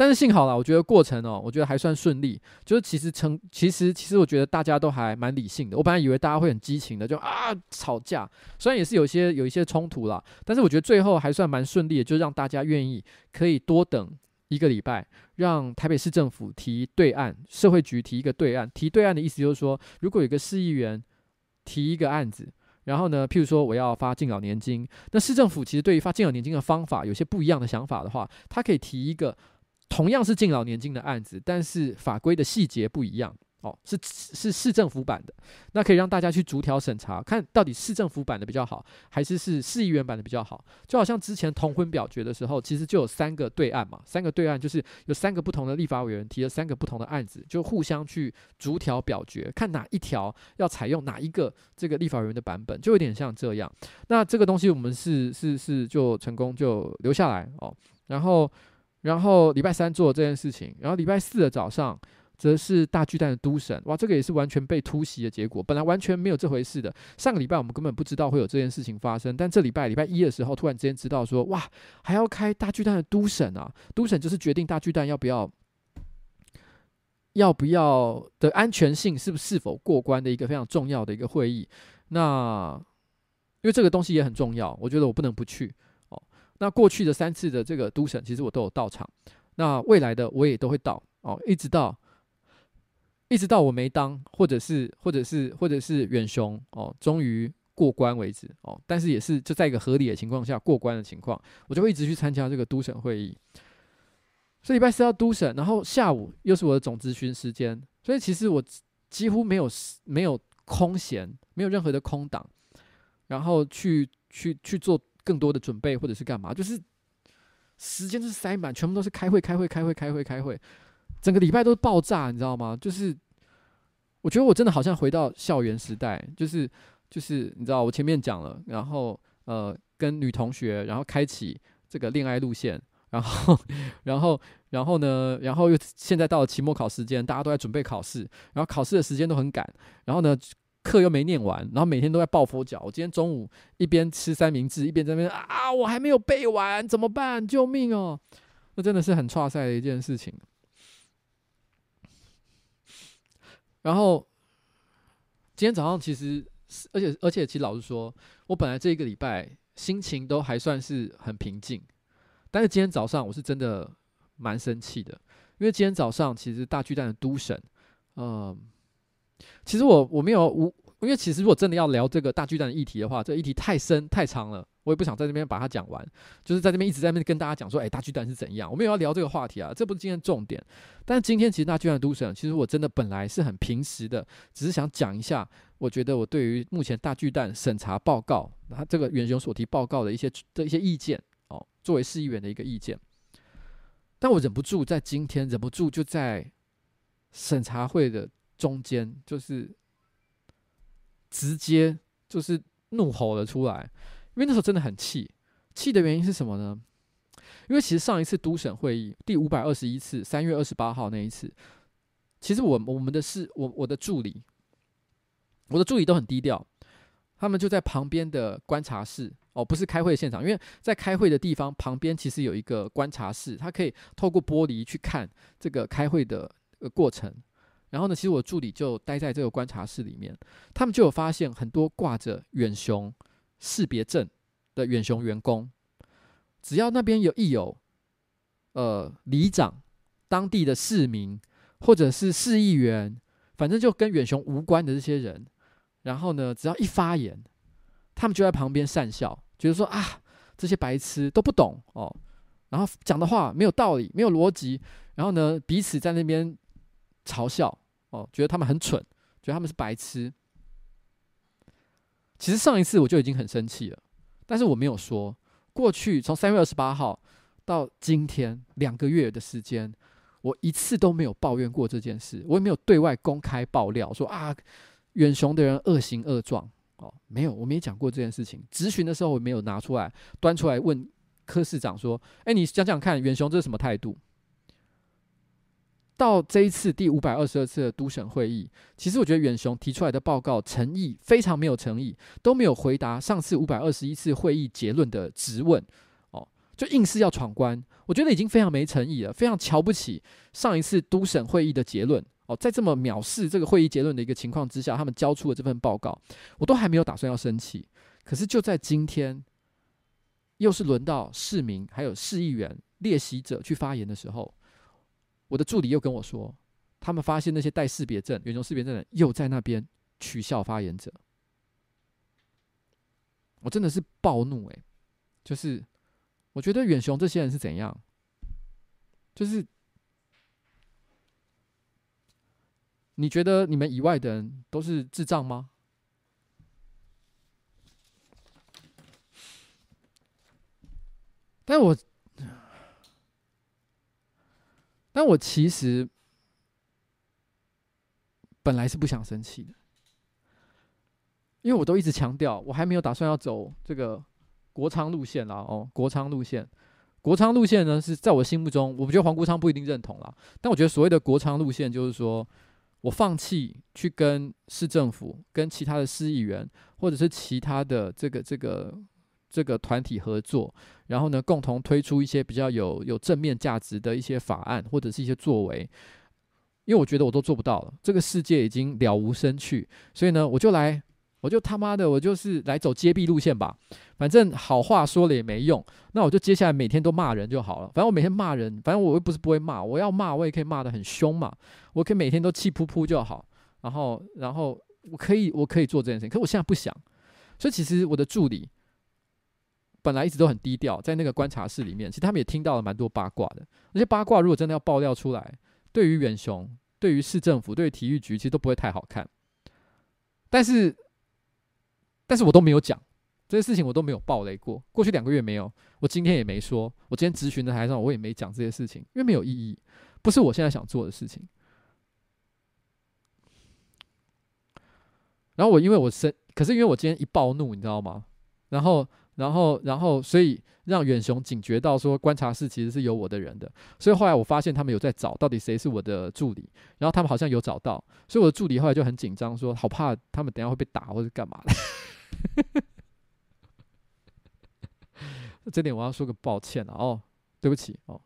但是幸好啦，我觉得过程哦，我觉得还算顺利。就是其实成，其实其实我觉得大家都还蛮理性的。我本来以为大家会很激情的，就啊吵架，虽然也是有些有一些冲突啦，但是我觉得最后还算蛮顺利的，就让大家愿意可以多等一个礼拜，让台北市政府提对案，社会局提一个对案。提对案的意思就是说，如果有个市议员提一个案子，然后呢，譬如说我要发敬老年金，那市政府其实对于发敬老年金的方法有些不一样的想法的话，他可以提一个。同样是敬老年金的案子，但是法规的细节不一样哦，是是市政府版的，那可以让大家去逐条审查，看到底市政府版的比较好，还是是市议员版的比较好。就好像之前同婚表决的时候，其实就有三个对案嘛，三个对案就是有三个不同的立法委员提了三个不同的案子，就互相去逐条表决，看哪一条要采用哪一个这个立法委员的版本，就有点像这样。那这个东西我们是是是就成功就留下来哦，然后。然后礼拜三做这件事情，然后礼拜四的早上则是大巨蛋的都审，哇，这个也是完全被突袭的结果，本来完全没有这回事的。上个礼拜我们根本不知道会有这件事情发生，但这礼拜礼拜一的时候，突然之间知道说，哇，还要开大巨蛋的都审啊！都审就是决定大巨蛋要不要要不要的安全性是不是否过关的一个非常重要的一个会议。那因为这个东西也很重要，我觉得我不能不去。那过去的三次的这个都审，其实我都有到场。那未来的我也都会到哦，一直到一直到我没当，或者是或者是或者是远雄哦，终于过关为止哦。但是也是就在一个合理的情况下过关的情况，我就会一直去参加这个都审会议。所以礼拜四要都审，然后下午又是我的总咨询时间，所以其实我几乎没有没有空闲，没有任何的空档，然后去去去做更多的准备或者是干嘛，就是时间就是塞满，全部都是开会开会开会开会开会，整个礼拜都爆炸，你知道吗？就是我觉得我真的好像回到校园时代，就是就是你知道我前面讲了，然后呃跟女同学，然后开启这个恋爱路线。然后，[LAUGHS] 然后，然后呢？然后又现在到了期末考时间，大家都在准备考试，然后考试的时间都很赶。然后呢，课又没念完，然后每天都在抱佛脚。我今天中午一边吃三明治，一边在那边啊，我还没有背完，怎么办？救命哦！那真的是很挫赛的一件事情。然后今天早上其实，而且而且，其实老实说，我本来这一个礼拜心情都还算是很平静。但是今天早上我是真的蛮生气的，因为今天早上其实大巨蛋的都审，嗯，其实我我没有我，因为其实如果真的要聊这个大巨蛋的议题的话，这议题太深太长了，我也不想在这边把它讲完，就是在这边一直在那边跟大家讲说，哎，大巨蛋是怎样？我没有要聊这个话题啊，这不是今天重点。但是今天其实大巨蛋的都审，其实我真的本来是很平实的，只是想讲一下，我觉得我对于目前大巨蛋审查报告，他这个远雄所提报告的一些的一些意见哦。作为市议员的一个意见，但我忍不住在今天忍不住就在审查会的中间，就是直接就是怒吼了出来，因为那时候真的很气，气的原因是什么呢？因为其实上一次都审会议第五百二十一次，三月二十八号那一次，其实我我们的是我我的助理，我的助理都很低调，他们就在旁边的观察室。哦，不是开会现场，因为在开会的地方旁边其实有一个观察室，他可以透过玻璃去看这个开会的呃过程。然后呢，其实我助理就待在这个观察室里面，他们就有发现很多挂着远雄识别证的远雄员工，只要那边有一有呃里长、当地的市民或者是市议员，反正就跟远雄无关的这些人，然后呢，只要一发言。他们就在旁边讪笑，觉得说啊，这些白痴都不懂哦，然后讲的话没有道理，没有逻辑，然后呢，彼此在那边嘲笑哦，觉得他们很蠢，觉得他们是白痴。其实上一次我就已经很生气了，但是我没有说。过去从三月二十八号到今天两个月的时间，我一次都没有抱怨过这件事，我也没有对外公开爆料说啊，远雄的人恶行恶状。哦，没有，我没讲过这件事情。质询的时候，我没有拿出来端出来问柯市长说：“哎，你讲讲看，远雄这是什么态度？”到这一次第五百二十二次的都审会议，其实我觉得远雄提出来的报告诚意非常没有诚意，都没有回答上次五百二十一次会议结论的质问。哦，就硬是要闯关，我觉得已经非常没诚意了，非常瞧不起上一次都审会议的结论。哦，在这么藐视这个会议结论的一个情况之下，他们交出了这份报告，我都还没有打算要生气。可是就在今天，又是轮到市民还有市议员列席者去发言的时候，我的助理又跟我说，他们发现那些带识别证、远雄识别证的人又在那边取笑发言者。我真的是暴怒诶，就是我觉得远雄这些人是怎样，就是。你觉得你们以外的人都是智障吗？但我，但我其实本来是不想生气的，因为我都一直强调，我还没有打算要走这个国昌路线啦。哦，国昌路线，国昌路线呢是在我心目中，我不觉得黄国昌不一定认同啦。但我觉得所谓的国昌路线，就是说。我放弃去跟市政府、跟其他的市议员，或者是其他的这个、这个、这个团体合作，然后呢，共同推出一些比较有有正面价值的一些法案，或者是一些作为。因为我觉得我都做不到了，这个世界已经了无生趣，所以呢，我就来，我就他妈的，我就是来走揭弊路线吧。反正好话说了也没用，那我就接下来每天都骂人就好了。反正我每天骂人，反正我又不是不会骂，我要骂我也可以骂得很凶嘛，我可以每天都气噗噗就好。然后，然后我可以，我可以做这件事情，可我现在不想。所以其实我的助理本来一直都很低调，在那个观察室里面，其实他们也听到了蛮多八卦的。那些八卦如果真的要爆料出来，对于远雄、对于市政府、对于体育局，其实都不会太好看。但是，但是我都没有讲。这些事情我都没有爆雷过，过去两个月没有，我今天也没说，我今天咨询的台上我也没讲这些事情，因为没有意义，不是我现在想做的事情。然后我因为我生，可是因为我今天一暴怒，你知道吗？然后，然后，然后，所以让远雄警觉到说观察室其实是有我的人的，所以后来我发现他们有在找到底谁是我的助理，然后他们好像有找到，所以我的助理后来就很紧张，说好怕他们等下会被打或者干嘛的。[LAUGHS] 这点我要说个抱歉了哦，对不起哦。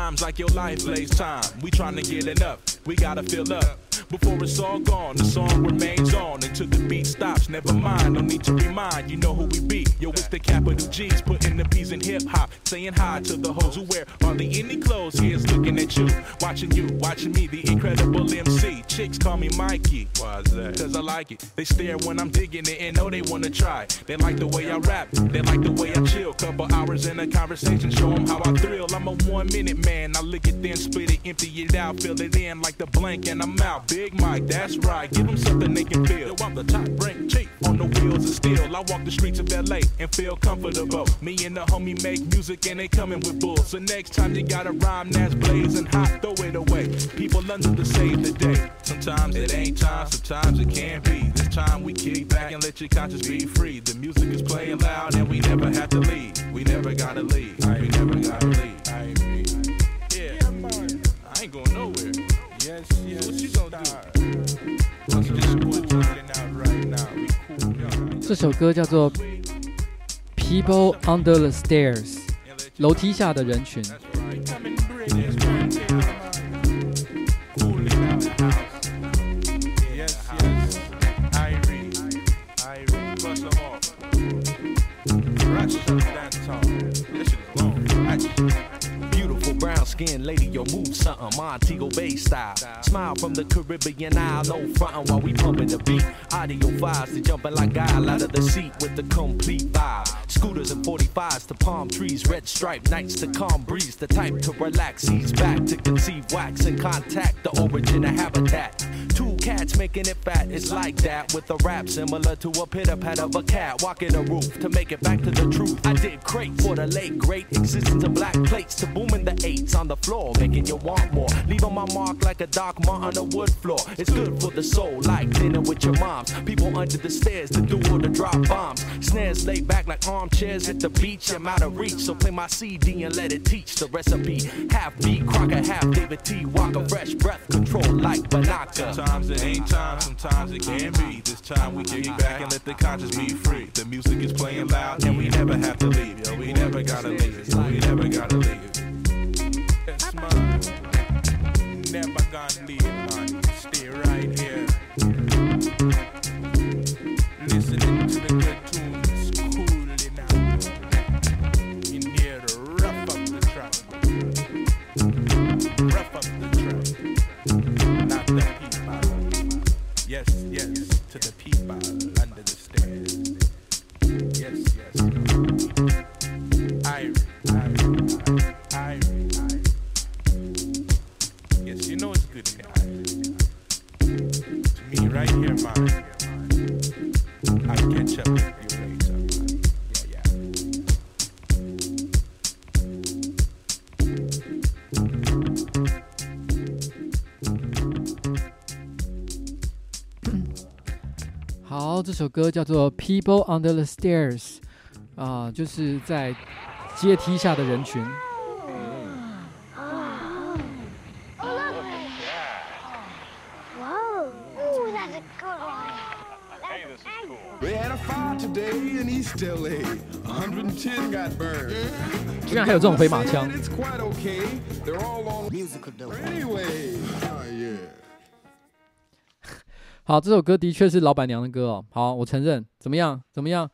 climbs like your life blaze time. We trying to get it up, we gotta fill up. Before it's all gone, the song remains on until the beat stops. Never mind, no need to remind, you know who we be. Yo, it's the capital G's, putting the P's in hip hop. Saying hi to the hoes who wear hardly any clothes. Here's looking at you, watching you, watching me, the incredible MC. Chicks call me Mikey. Why's that? Cause I like it. They stare when I'm digging it and know they wanna try. They like the way I rap, they like the way I chill. Couple hours in a conversation, show them how I thrill. I'm a one minute man, I lick it then, split it, empty it out, fill it in like the blank, and I'm out. Big Mike, that's right, give them something they can feel. Yo, I'm the top rank chief on the wheels of steel. I walk the streets of LA and feel comfortable. Me and the homie make music and they coming with bulls. So next time you got a rhyme that's blazing hot, throw it away. People under to save the day. Sometimes it ain't time, sometimes it can't be. This time we kick back and let your conscience be free. The music is playing loud and we never have to leave. We never gotta leave. We never gotta leave. 这首歌叫做《People Under the Stairs》，楼梯下的人群。Move something Montego Bay style. Smile from the Caribbean Isle, no frontin' while we pumping the beat. Audio files to jumping like guile out of the seat with the complete vibe. Scooters and 45s to palm trees, red stripe nights to calm breeze. The type to relax, ease back to conceive wax and contact the origin of habitat. Two cats making it fat, it's like that with a rap similar to a pitter pat of a cat walking a roof to make it back to the truth. I did crate for the late great existence of black plates to booming the eights on the floor, making you want more. Leaving my mark like a dark mark on a wood floor. It's good for the soul, like dinner with your moms. People under the stairs to do or to drop bombs. Snares laid back like armchairs at the beach. I'm out of reach, so play my CD and let it teach the recipe. Half beat, Crocker, half David T. Walker, fresh breath control like Banaka. Sometimes it ain't time, sometimes it can be. This time we kick back and let the conscience be free. The music is playing loud and we never have to leave. Yo, we never gotta leave. We never gotta leave. Never gonna leave, man. Stay right 好，这首歌叫做 people under the stairs 啊，就是在阶梯下的人群。居然还有这种飞马枪！[LAUGHS] 好，这首歌的确是老板娘的歌哦。好，我承认，怎么样？怎么样？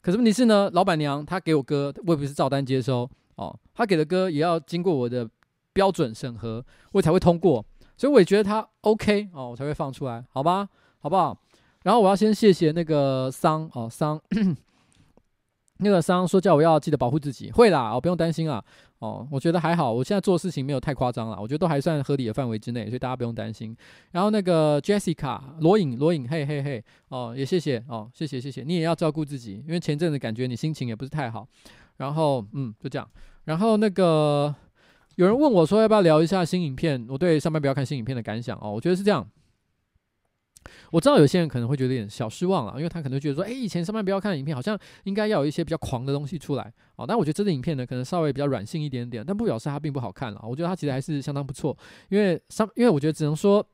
可是问题是呢，老板娘她给我歌，我也不是照单接收哦。她给的歌也要经过我的标准审核，我才会通过。所以我也觉得她 OK 哦，我才会放出来，好吧？好不好？然后我要先谢谢那个桑哦，桑。那个商说叫我要记得保护自己，会啦，哦，不用担心啊，哦，我觉得还好，我现在做事情没有太夸张了，我觉得都还算合理的范围之内，所以大家不用担心。然后那个 Jessica 罗颖罗颖，嘿嘿嘿，哦，也谢谢哦，谢谢谢谢，你也要照顾自己，因为前阵子感觉你心情也不是太好。然后嗯，就这样。然后那个有人问我说要不要聊一下新影片，我对上班不要看新影片的感想哦，我觉得是这样。我知道有些人可能会觉得有点小失望了，因为他可能觉得说，哎，以前上班不要看的影片，好像应该要有一些比较狂的东西出来。哦。但我觉得这个影片呢，可能稍微比较软性一点点，但不表示它并不好看了。我觉得它其实还是相当不错，因为上，因为我觉得只能说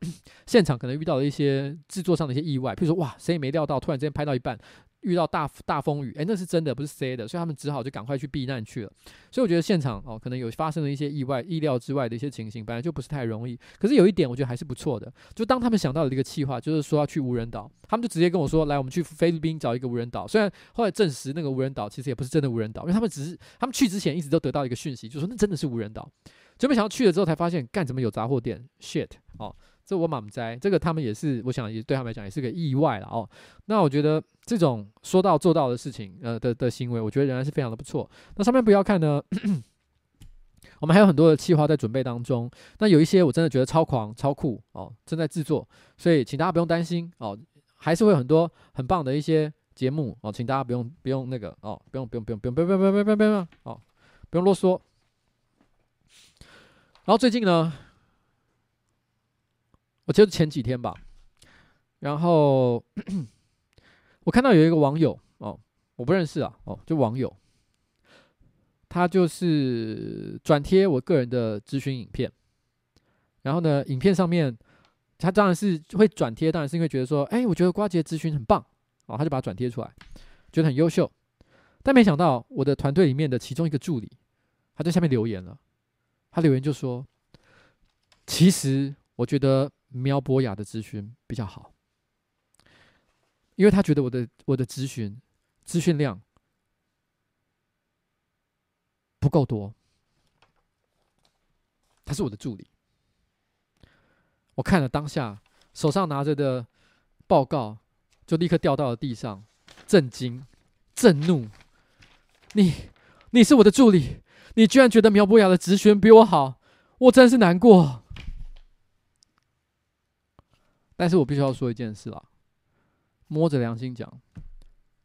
现场可能遇到了一些制作上的一些意外，譬如说，哇，谁也没料到，突然之间拍到一半。遇到大大风雨，诶，那是真的，不是塞的，所以他们只好就赶快去避难去了。所以我觉得现场哦，可能有发生了一些意外、意料之外的一些情形，本来就不是太容易。可是有一点，我觉得还是不错的，就当他们想到了一个计划，就是说要去无人岛，他们就直接跟我说：“来，我们去菲律宾找一个无人岛。”虽然后来证实那个无人岛其实也不是真的无人岛，因为他们只是他们去之前一直都得到一个讯息，就说那真的是无人岛，就没想到去了之后才发现，干怎么有杂货店？shit 哦。这我满栽，这个他们也是，我想也对他们来讲也是个意外了哦。那我觉得这种说到做到的事情，呃的的行为，我觉得仍然是非常的不错。那上面不要看呢，[CLEARS THROAT] 我们还有很多的企划在准备当中。那有一些我真的觉得超狂、超酷哦，正在制作，所以请大家不用担心哦，还是会有很多很棒的一些节目哦，请大家不用不用那个哦，不用不用不用不用不用不用不用不用不用哦，不用啰嗦。然后最近呢？我就是前几天吧，然后我看到有一个网友哦，我不认识啊哦，就网友，他就是转贴我个人的咨询影片，然后呢，影片上面他当然是会转贴，当然是因为觉得说，哎，我觉得瓜姐咨询很棒哦，他就把它转贴出来，觉得很优秀，但没想到我的团队里面的其中一个助理，他在下面留言了，他留言就说，其实我觉得。苗博雅的咨询比较好，因为他觉得我的我的咨询资讯量不够多。他是我的助理，我看了当下手上拿着的报告，就立刻掉到了地上，震惊、震怒。你你是我的助理，你居然觉得苗博雅的咨询比我好，我真是难过。但是我必须要说一件事啦，摸着良心讲，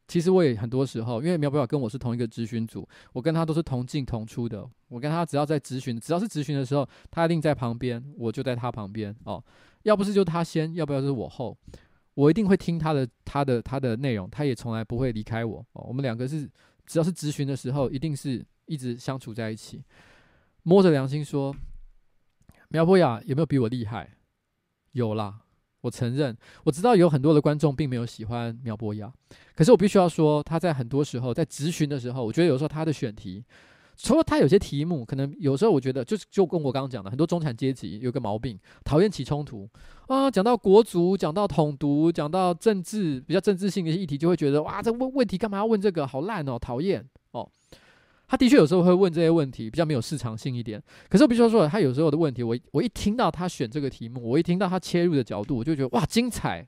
其实我也很多时候，因为苗博雅跟我是同一个咨询组，我跟他都是同进同出的。我跟他只要在咨询，只要是咨询的时候，他一定在旁边，我就在他旁边哦。要不是就他先，要不要就是我后，我一定会听他的他的他的内容，他也从来不会离开我哦。我们两个是只要是咨询的时候，一定是一直相处在一起。摸着良心说，苗博雅有没有比我厉害？有啦。我承认，我知道有很多的观众并没有喜欢苗博雅，可是我必须要说，他在很多时候在咨询的时候，我觉得有时候他的选题，除了他有些题目，可能有时候我觉得就是就跟我刚刚讲的，很多中产阶级有个毛病，讨厌起冲突啊，讲到国足，讲到统独，讲到政治比较政治性的一些议题，就会觉得哇，这问问题干嘛要问这个，好烂哦，讨厌哦。他的确有时候会问这些问题，比较没有市场性一点。可是我必须要说，他有时候的问题，我我一听到他选这个题目，我一听到他切入的角度，我就觉得哇，精彩！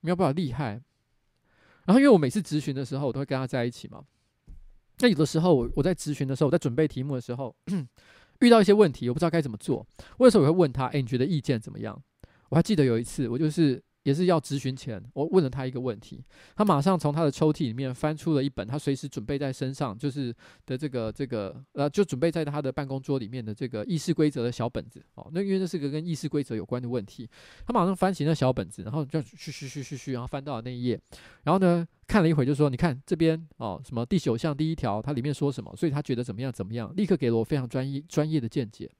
没有办法厉害。然后因为我每次咨询的时候，我都会跟他在一起嘛。那有的时候我我在咨询的时候，我在准备题目的时候，[CLEARS THROAT] 遇到一些问题，我不知道该怎么做。我有时候我会问他：“哎，你觉得意见怎么样？”我还记得有一次，我就是也是要质询前，我问了他一个问题，他马上从他的抽屉里面翻出了一本他随时准备在身上，就是的这个这个呃，就准备在他的办公桌里面的这个议事规则的小本子哦。那因为这是个跟议事规则有关的问题，他马上翻起那小本子，然后就嘘嘘嘘嘘嘘，然后翻到了那一页，然后呢看了一会就说：“你看这边哦，什么第九项第一条，它里面说什么？所以他觉得怎么样怎么样，立刻给了我非常专业专业的见解。”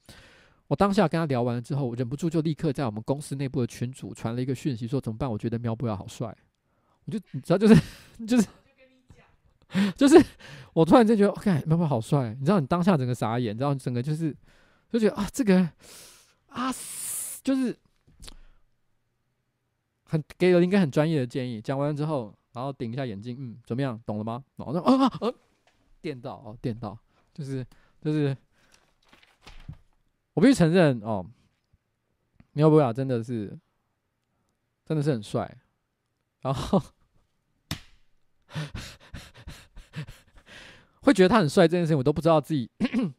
我当下跟他聊完了之后，我忍不住就立刻在我们公司内部的群组传了一个讯息，说怎么办？我觉得苗博雅好帅，我就你知道，就是就是就是，我突然间觉得，看苗博雅好帅，你知道，你当下整个傻眼，你知道，整个就是就觉得啊，这个啊，就是很给了应该很专业的建议。讲完之后，然后顶一下眼镜，嗯，怎么样？懂了吗？然后啊啊啊，电到哦，电到，就是就是。我必须承认哦，苗博雅真的是，真的是很帅。然后会觉得他很帅这件事情，我都不知道自己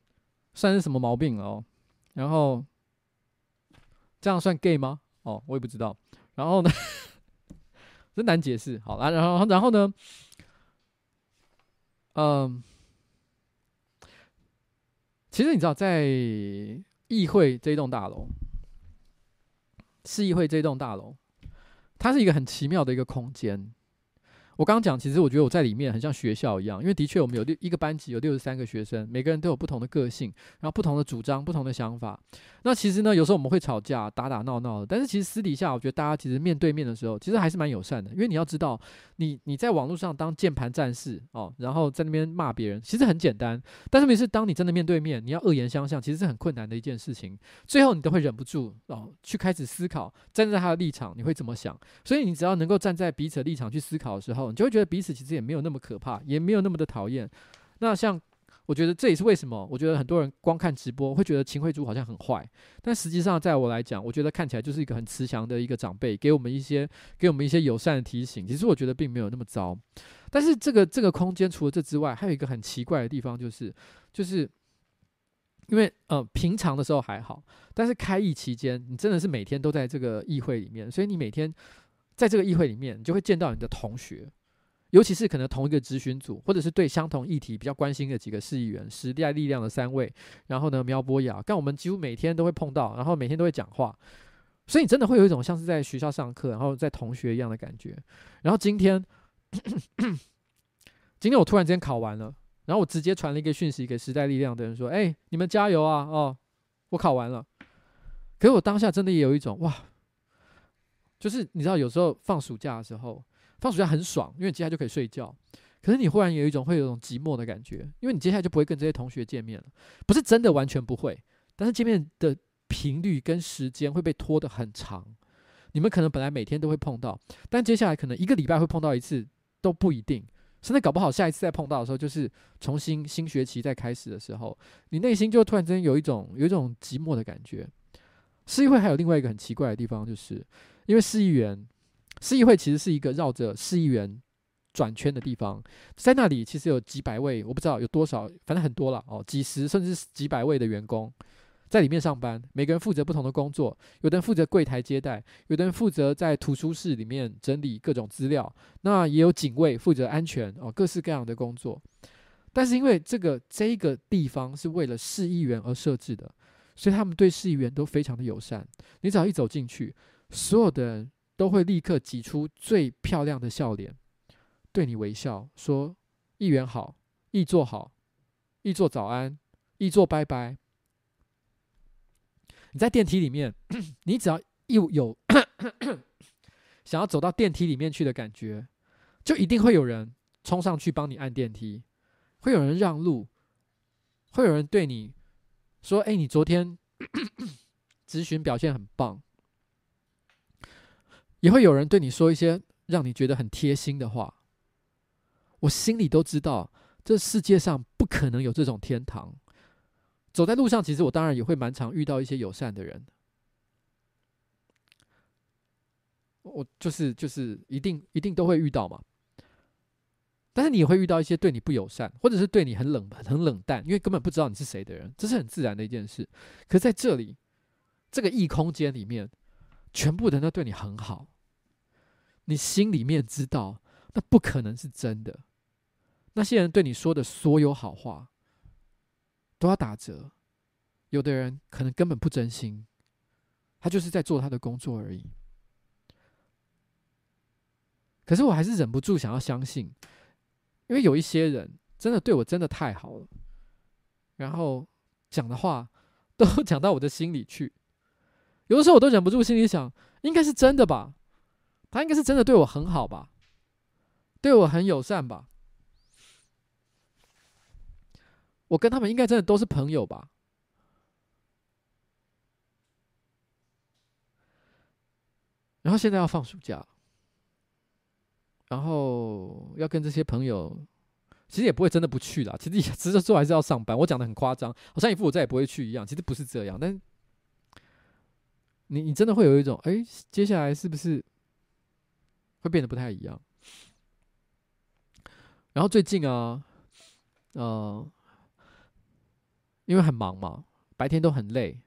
[CLEARS THROAT] 算是什么毛病哦。然后这样算 gay 吗？哦，我也不知道。然后呢，[LAUGHS] 真难解释。好了，然后然后呢，嗯，其实你知道在。议会这栋大楼，市议会这栋大楼，它是一个很奇妙的一个空间。我刚刚讲，其实我觉得我在里面很像学校一样，因为的确我们有六一个班级有六十三个学生，每个人都有不同的个性，然后不同的主张、不同的想法。那其实呢，有时候我们会吵架、打打闹闹的，但是其实私底下，我觉得大家其实面对面的时候，其实还是蛮友善的。因为你要知道，你你在网络上当键盘战士哦，然后在那边骂别人，其实很简单。但是，每次当你真的面对面，你要恶言相向，其实是很困难的一件事情。最后，你都会忍不住哦，去开始思考，站在他的立场，你会怎么想？所以，你只要能够站在彼此的立场去思考的时候，你就会觉得彼此其实也没有那么可怕，也没有那么的讨厌。那像。我觉得这也是为什么，我觉得很多人光看直播会觉得秦惠珠好像很坏，但实际上在我来讲，我觉得看起来就是一个很慈祥的一个长辈，给我们一些给我们一些友善的提醒。其实我觉得并没有那么糟。但是这个这个空间除了这之外，还有一个很奇怪的地方，就是就是因为呃平常的时候还好，但是开议期间，你真的是每天都在这个议会里面，所以你每天在这个议会里面，你就会见到你的同学。尤其是可能同一个咨询组，或者是对相同议题比较关心的几个市议员，时代力量的三位，然后呢，苗博雅，但我们几乎每天都会碰到，然后每天都会讲话，所以你真的会有一种像是在学校上课，然后在同学一样的感觉。然后今天，今天我突然间考完了，然后我直接传了一个讯息给时代力量的人说：“哎，你们加油啊！哦，我考完了。”可是我当下真的也有一种哇，就是你知道，有时候放暑假的时候。放暑假很爽，因为接下来就可以睡觉。可是你忽然有一种会有一种寂寞的感觉，因为你接下来就不会跟这些同学见面了。不是真的完全不会，但是见面的频率跟时间会被拖得很长。你们可能本来每天都会碰到，但接下来可能一个礼拜会碰到一次都不一定。甚至搞不好下一次再碰到的时候，就是重新新学期再开始的时候，你内心就突然间有一种有一种寂寞的感觉。市议会还有另外一个很奇怪的地方，就是因为市议员。市议会其实是一个绕着市议员转圈的地方，在那里其实有几百位，我不知道有多少，反正很多了哦，几十甚至几百位的员工在里面上班，每个人负责不同的工作，有的人负责柜台接待，有的人负责在图书室里面整理各种资料，那也有警卫负责安全哦，各式各样的工作。但是因为这个这个地方是为了市议员而设置的，所以他们对市议员都非常的友善。你只要一走进去，所有的人。都会立刻挤出最漂亮的笑脸，对你微笑，说：“议员好，议座好，议座早安，议座拜拜。”你在电梯里面，[CLEARS THROAT] 你只要一有 [CLEARS THROAT] 想要走到电梯里面去的感觉，就一定会有人冲上去帮你按电梯，会有人让路，会有人对你说：“哎，你昨天 [CLEARS THROAT] 质询表现很棒。”也会有人对你说一些让你觉得很贴心的话，我心里都知道，这世界上不可能有这种天堂。走在路上，其实我当然也会蛮常遇到一些友善的人，我就是就是一定一定都会遇到嘛。但是你也会遇到一些对你不友善，或者是对你很冷很冷淡，因为根本不知道你是谁的人，这是很自然的一件事。可是在这里，这个异空间里面。全部人都对你很好，你心里面知道，那不可能是真的。那些人对你说的所有好话，都要打折。有的人可能根本不真心，他就是在做他的工作而已。可是我还是忍不住想要相信，因为有一些人真的对我真的太好了，然后讲的话都讲到我的心里去。有的时候我都忍不住心里想，应该是真的吧？他应该是真的对我很好吧？对我很友善吧？我跟他们应该真的都是朋友吧？然后现在要放暑假，然后要跟这些朋友，其实也不会真的不去啦。其实也 [LAUGHS] 其实说还是要上班。我讲的很夸张，好像一副我再也不会去一样。其实不是这样，但你你真的会有一种，哎，接下来是不是会变得不太一样？然后最近啊，呃，因为很忙嘛，白天都很累，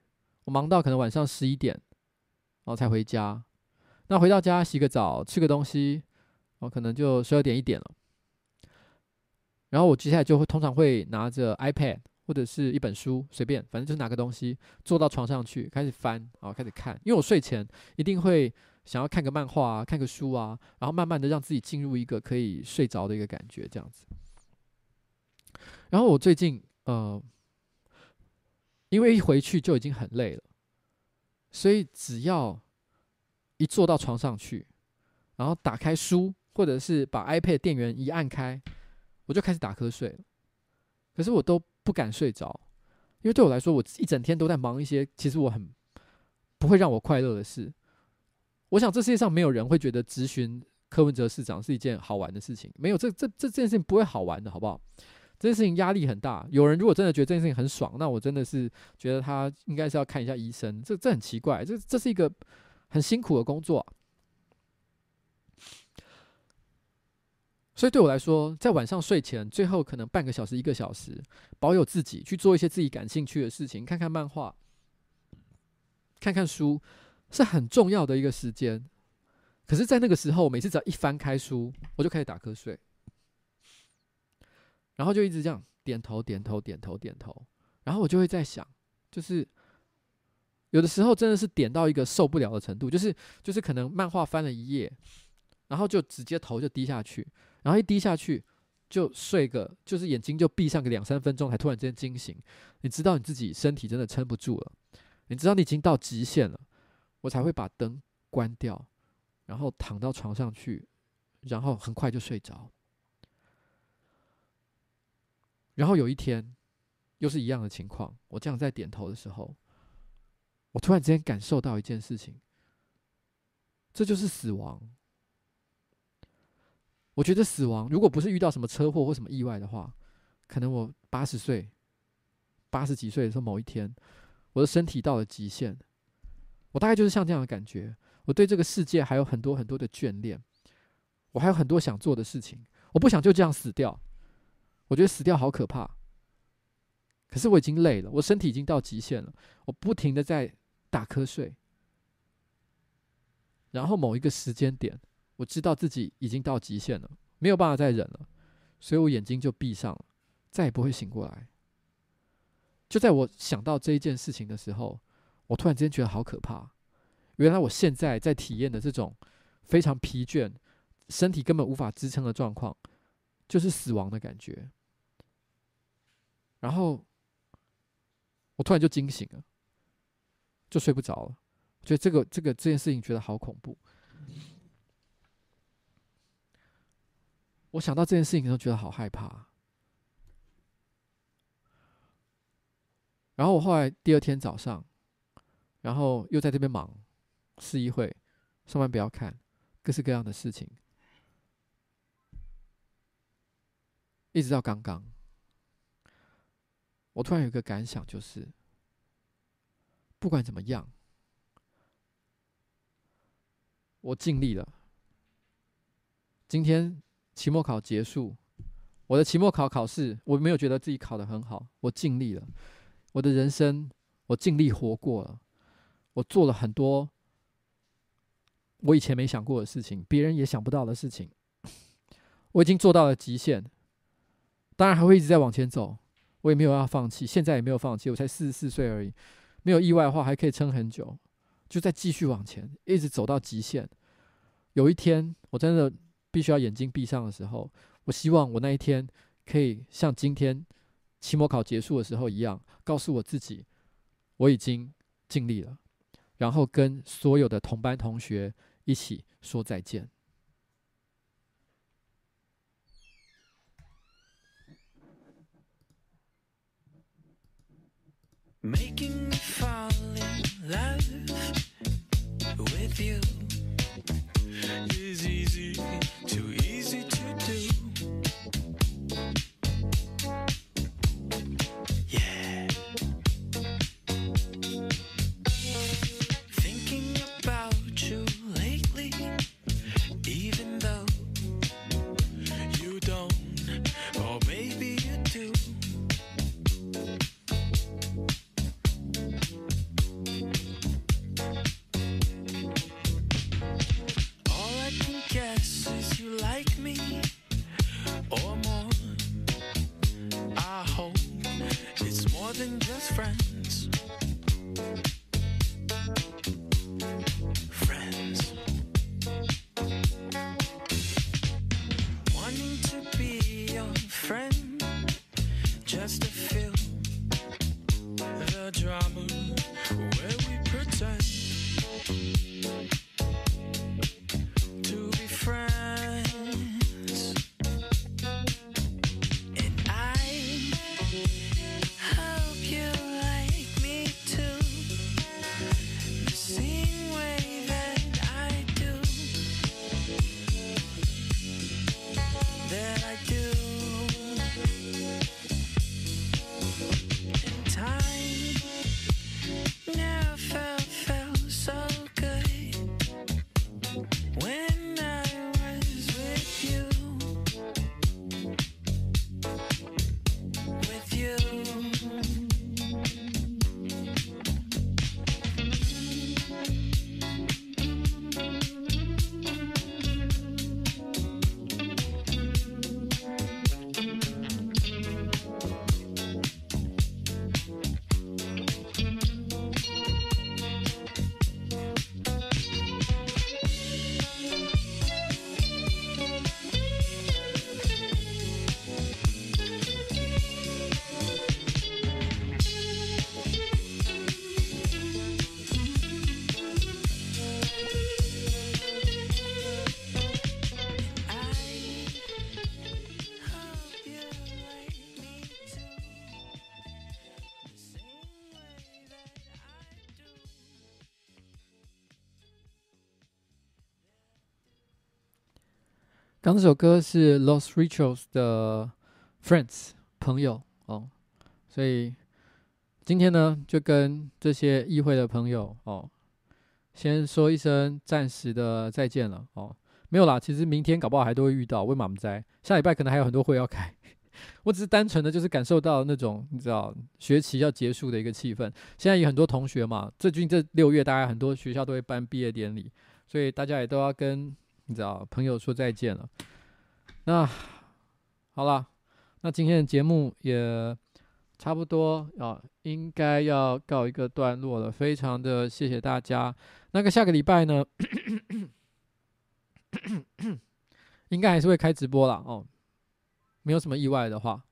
我忙到可能晚上十一点，然后才回家。那回到家洗个澡，吃个东西，我可能就十二点一点了。然后我接下来就会通常会拿着 iPad 或者是一本书，随便，反正就是拿个东西坐到床上去开始翻，然后开始看。因为我睡前一定会想要看个漫画啊，看个书啊，然后慢慢的让自己进入一个可以睡着的一个感觉，这样子。然后我最近呃，因为一回去就已经很累了，所以只要一坐到床上去，然后打开书，或者是把 iPad 电源一按开，我就开始打瞌睡了。可是我都不敢睡着，因为对我来说，我一整天都在忙一些其实我很不会让我快乐的事。我想这世界上没有人会觉得质询柯文哲市长是一件好玩的事情，没有，这这这件事情不会好玩的，好不好？这件事情压力很大。有人如果真的觉得这件事情很爽，那我真的是觉得他应该是要看一下医生。这这很奇怪，这这是一个。很辛苦的工作，所以对我来说，在晚上睡前最后可能半个小时、一个小时，保有自己去做一些自己感兴趣的事情，看看漫画、看看书，是很重要的一个时间。可是，在那个时候，每次只要一翻开书，我就开始打瞌睡，然后就一直这样点头、点头、点头、点头，然后我就会在想，就是。有的时候真的是点到一个受不了的程度，就是就是可能漫画翻了一页，然后就直接头就低下去，然后一低下去就睡个，就是眼睛就闭上个两三分钟，才突然间惊醒。你知道你自己身体真的撑不住了，你知道你已经到极限了，我才会把灯关掉，然后躺到床上去，然后很快就睡着。然后有一天又是一样的情况，我这样在点头的时候。我突然之间感受到一件事情，这就是死亡。我觉得死亡，如果不是遇到什么车祸或什么意外的话，可能我八十岁、八十几岁的时候，某一天，我的身体到了极限，我大概就是像这样的感觉。我对这个世界还有很多很多的眷恋，我还有很多想做的事情，我不想就这样死掉。我觉得死掉好可怕，可是我已经累了，我身体已经到极限了，我不停的在。打瞌睡，然后某一个时间点，我知道自己已经到极限了，没有办法再忍了，所以我眼睛就闭上了，再也不会醒过来。就在我想到这一件事情的时候，我突然之间觉得好可怕。原来我现在在体验的这种非常疲倦、身体根本无法支撑的状况，就是死亡的感觉。然后我突然就惊醒了。就睡不着了，觉得这个这个这件事情觉得好恐怖。我想到这件事情都，觉得好害怕。然后我后来第二天早上，然后又在这边忙市议会，上班不要看，各式各样的事情，一直到刚刚，我突然有一个感想，就是。不管怎么样，我尽力了。今天期末考结束，我的期末考考试，我没有觉得自己考得很好，我尽力了。我的人生，我尽力活过了。我做了很多我以前没想过的事情，别人也想不到的事情，我已经做到了极限。当然还会一直在往前走，我也没有要放弃，现在也没有放弃。我才四十四岁而已，没有意外的话还可以撑很久，就再继续往前，一直走到极限。有一天我真的必须要眼睛闭上的时候，我希望我那一天可以像今天期末考结束的时候一样，告诉我自己我已经尽力了，然后跟所有的同班同学一起说再见。Making me fall in love with you is easy, too easy 刚这首歌是 Los Rituals 的 Friends 朋友哦，所以今天呢，就跟这些议会的朋友哦，先说一声暂时的再见了哦。没有啦，其实明天搞不好还都会遇到，为嘛不在？下礼拜可能还有很多会要开。[LAUGHS] 我只是单纯的就是感受到那种你知道学期要结束的一个气氛。现在有很多同学嘛，最近这六月，大概很多学校都会办毕业典礼，所以大家也都要跟你知道朋友说再见了。那好了，那今天的节目也差不多啊，应该要告一个段落了。非常的谢谢大家。那个下个礼拜呢？应该还是会开直播啦，哦，没有什么意外的话，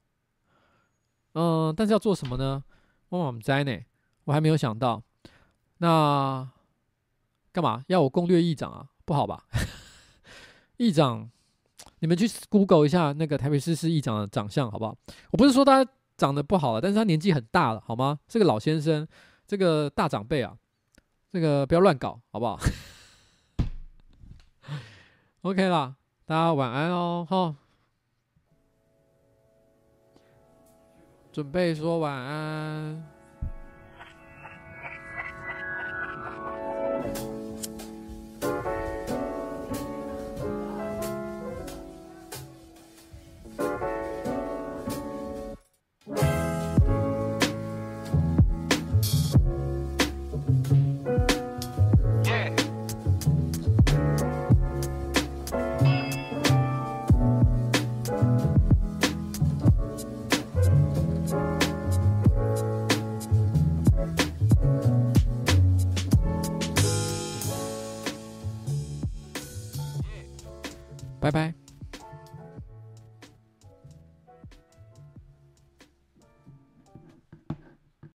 嗯，但是要做什么呢？我们在呢，我还没有想到。那干嘛要我攻略议长啊？不好吧？议长，你们去 Google 一下那个台北市市议长的长相好不好？我不是说他长得不好了，但是他年纪很大了，好吗？这个老先生，这个大长辈啊，这个不要乱搞，好不好？[LAUGHS] OK 啦，大家晚安哦，吼，准备说晚安。拜拜。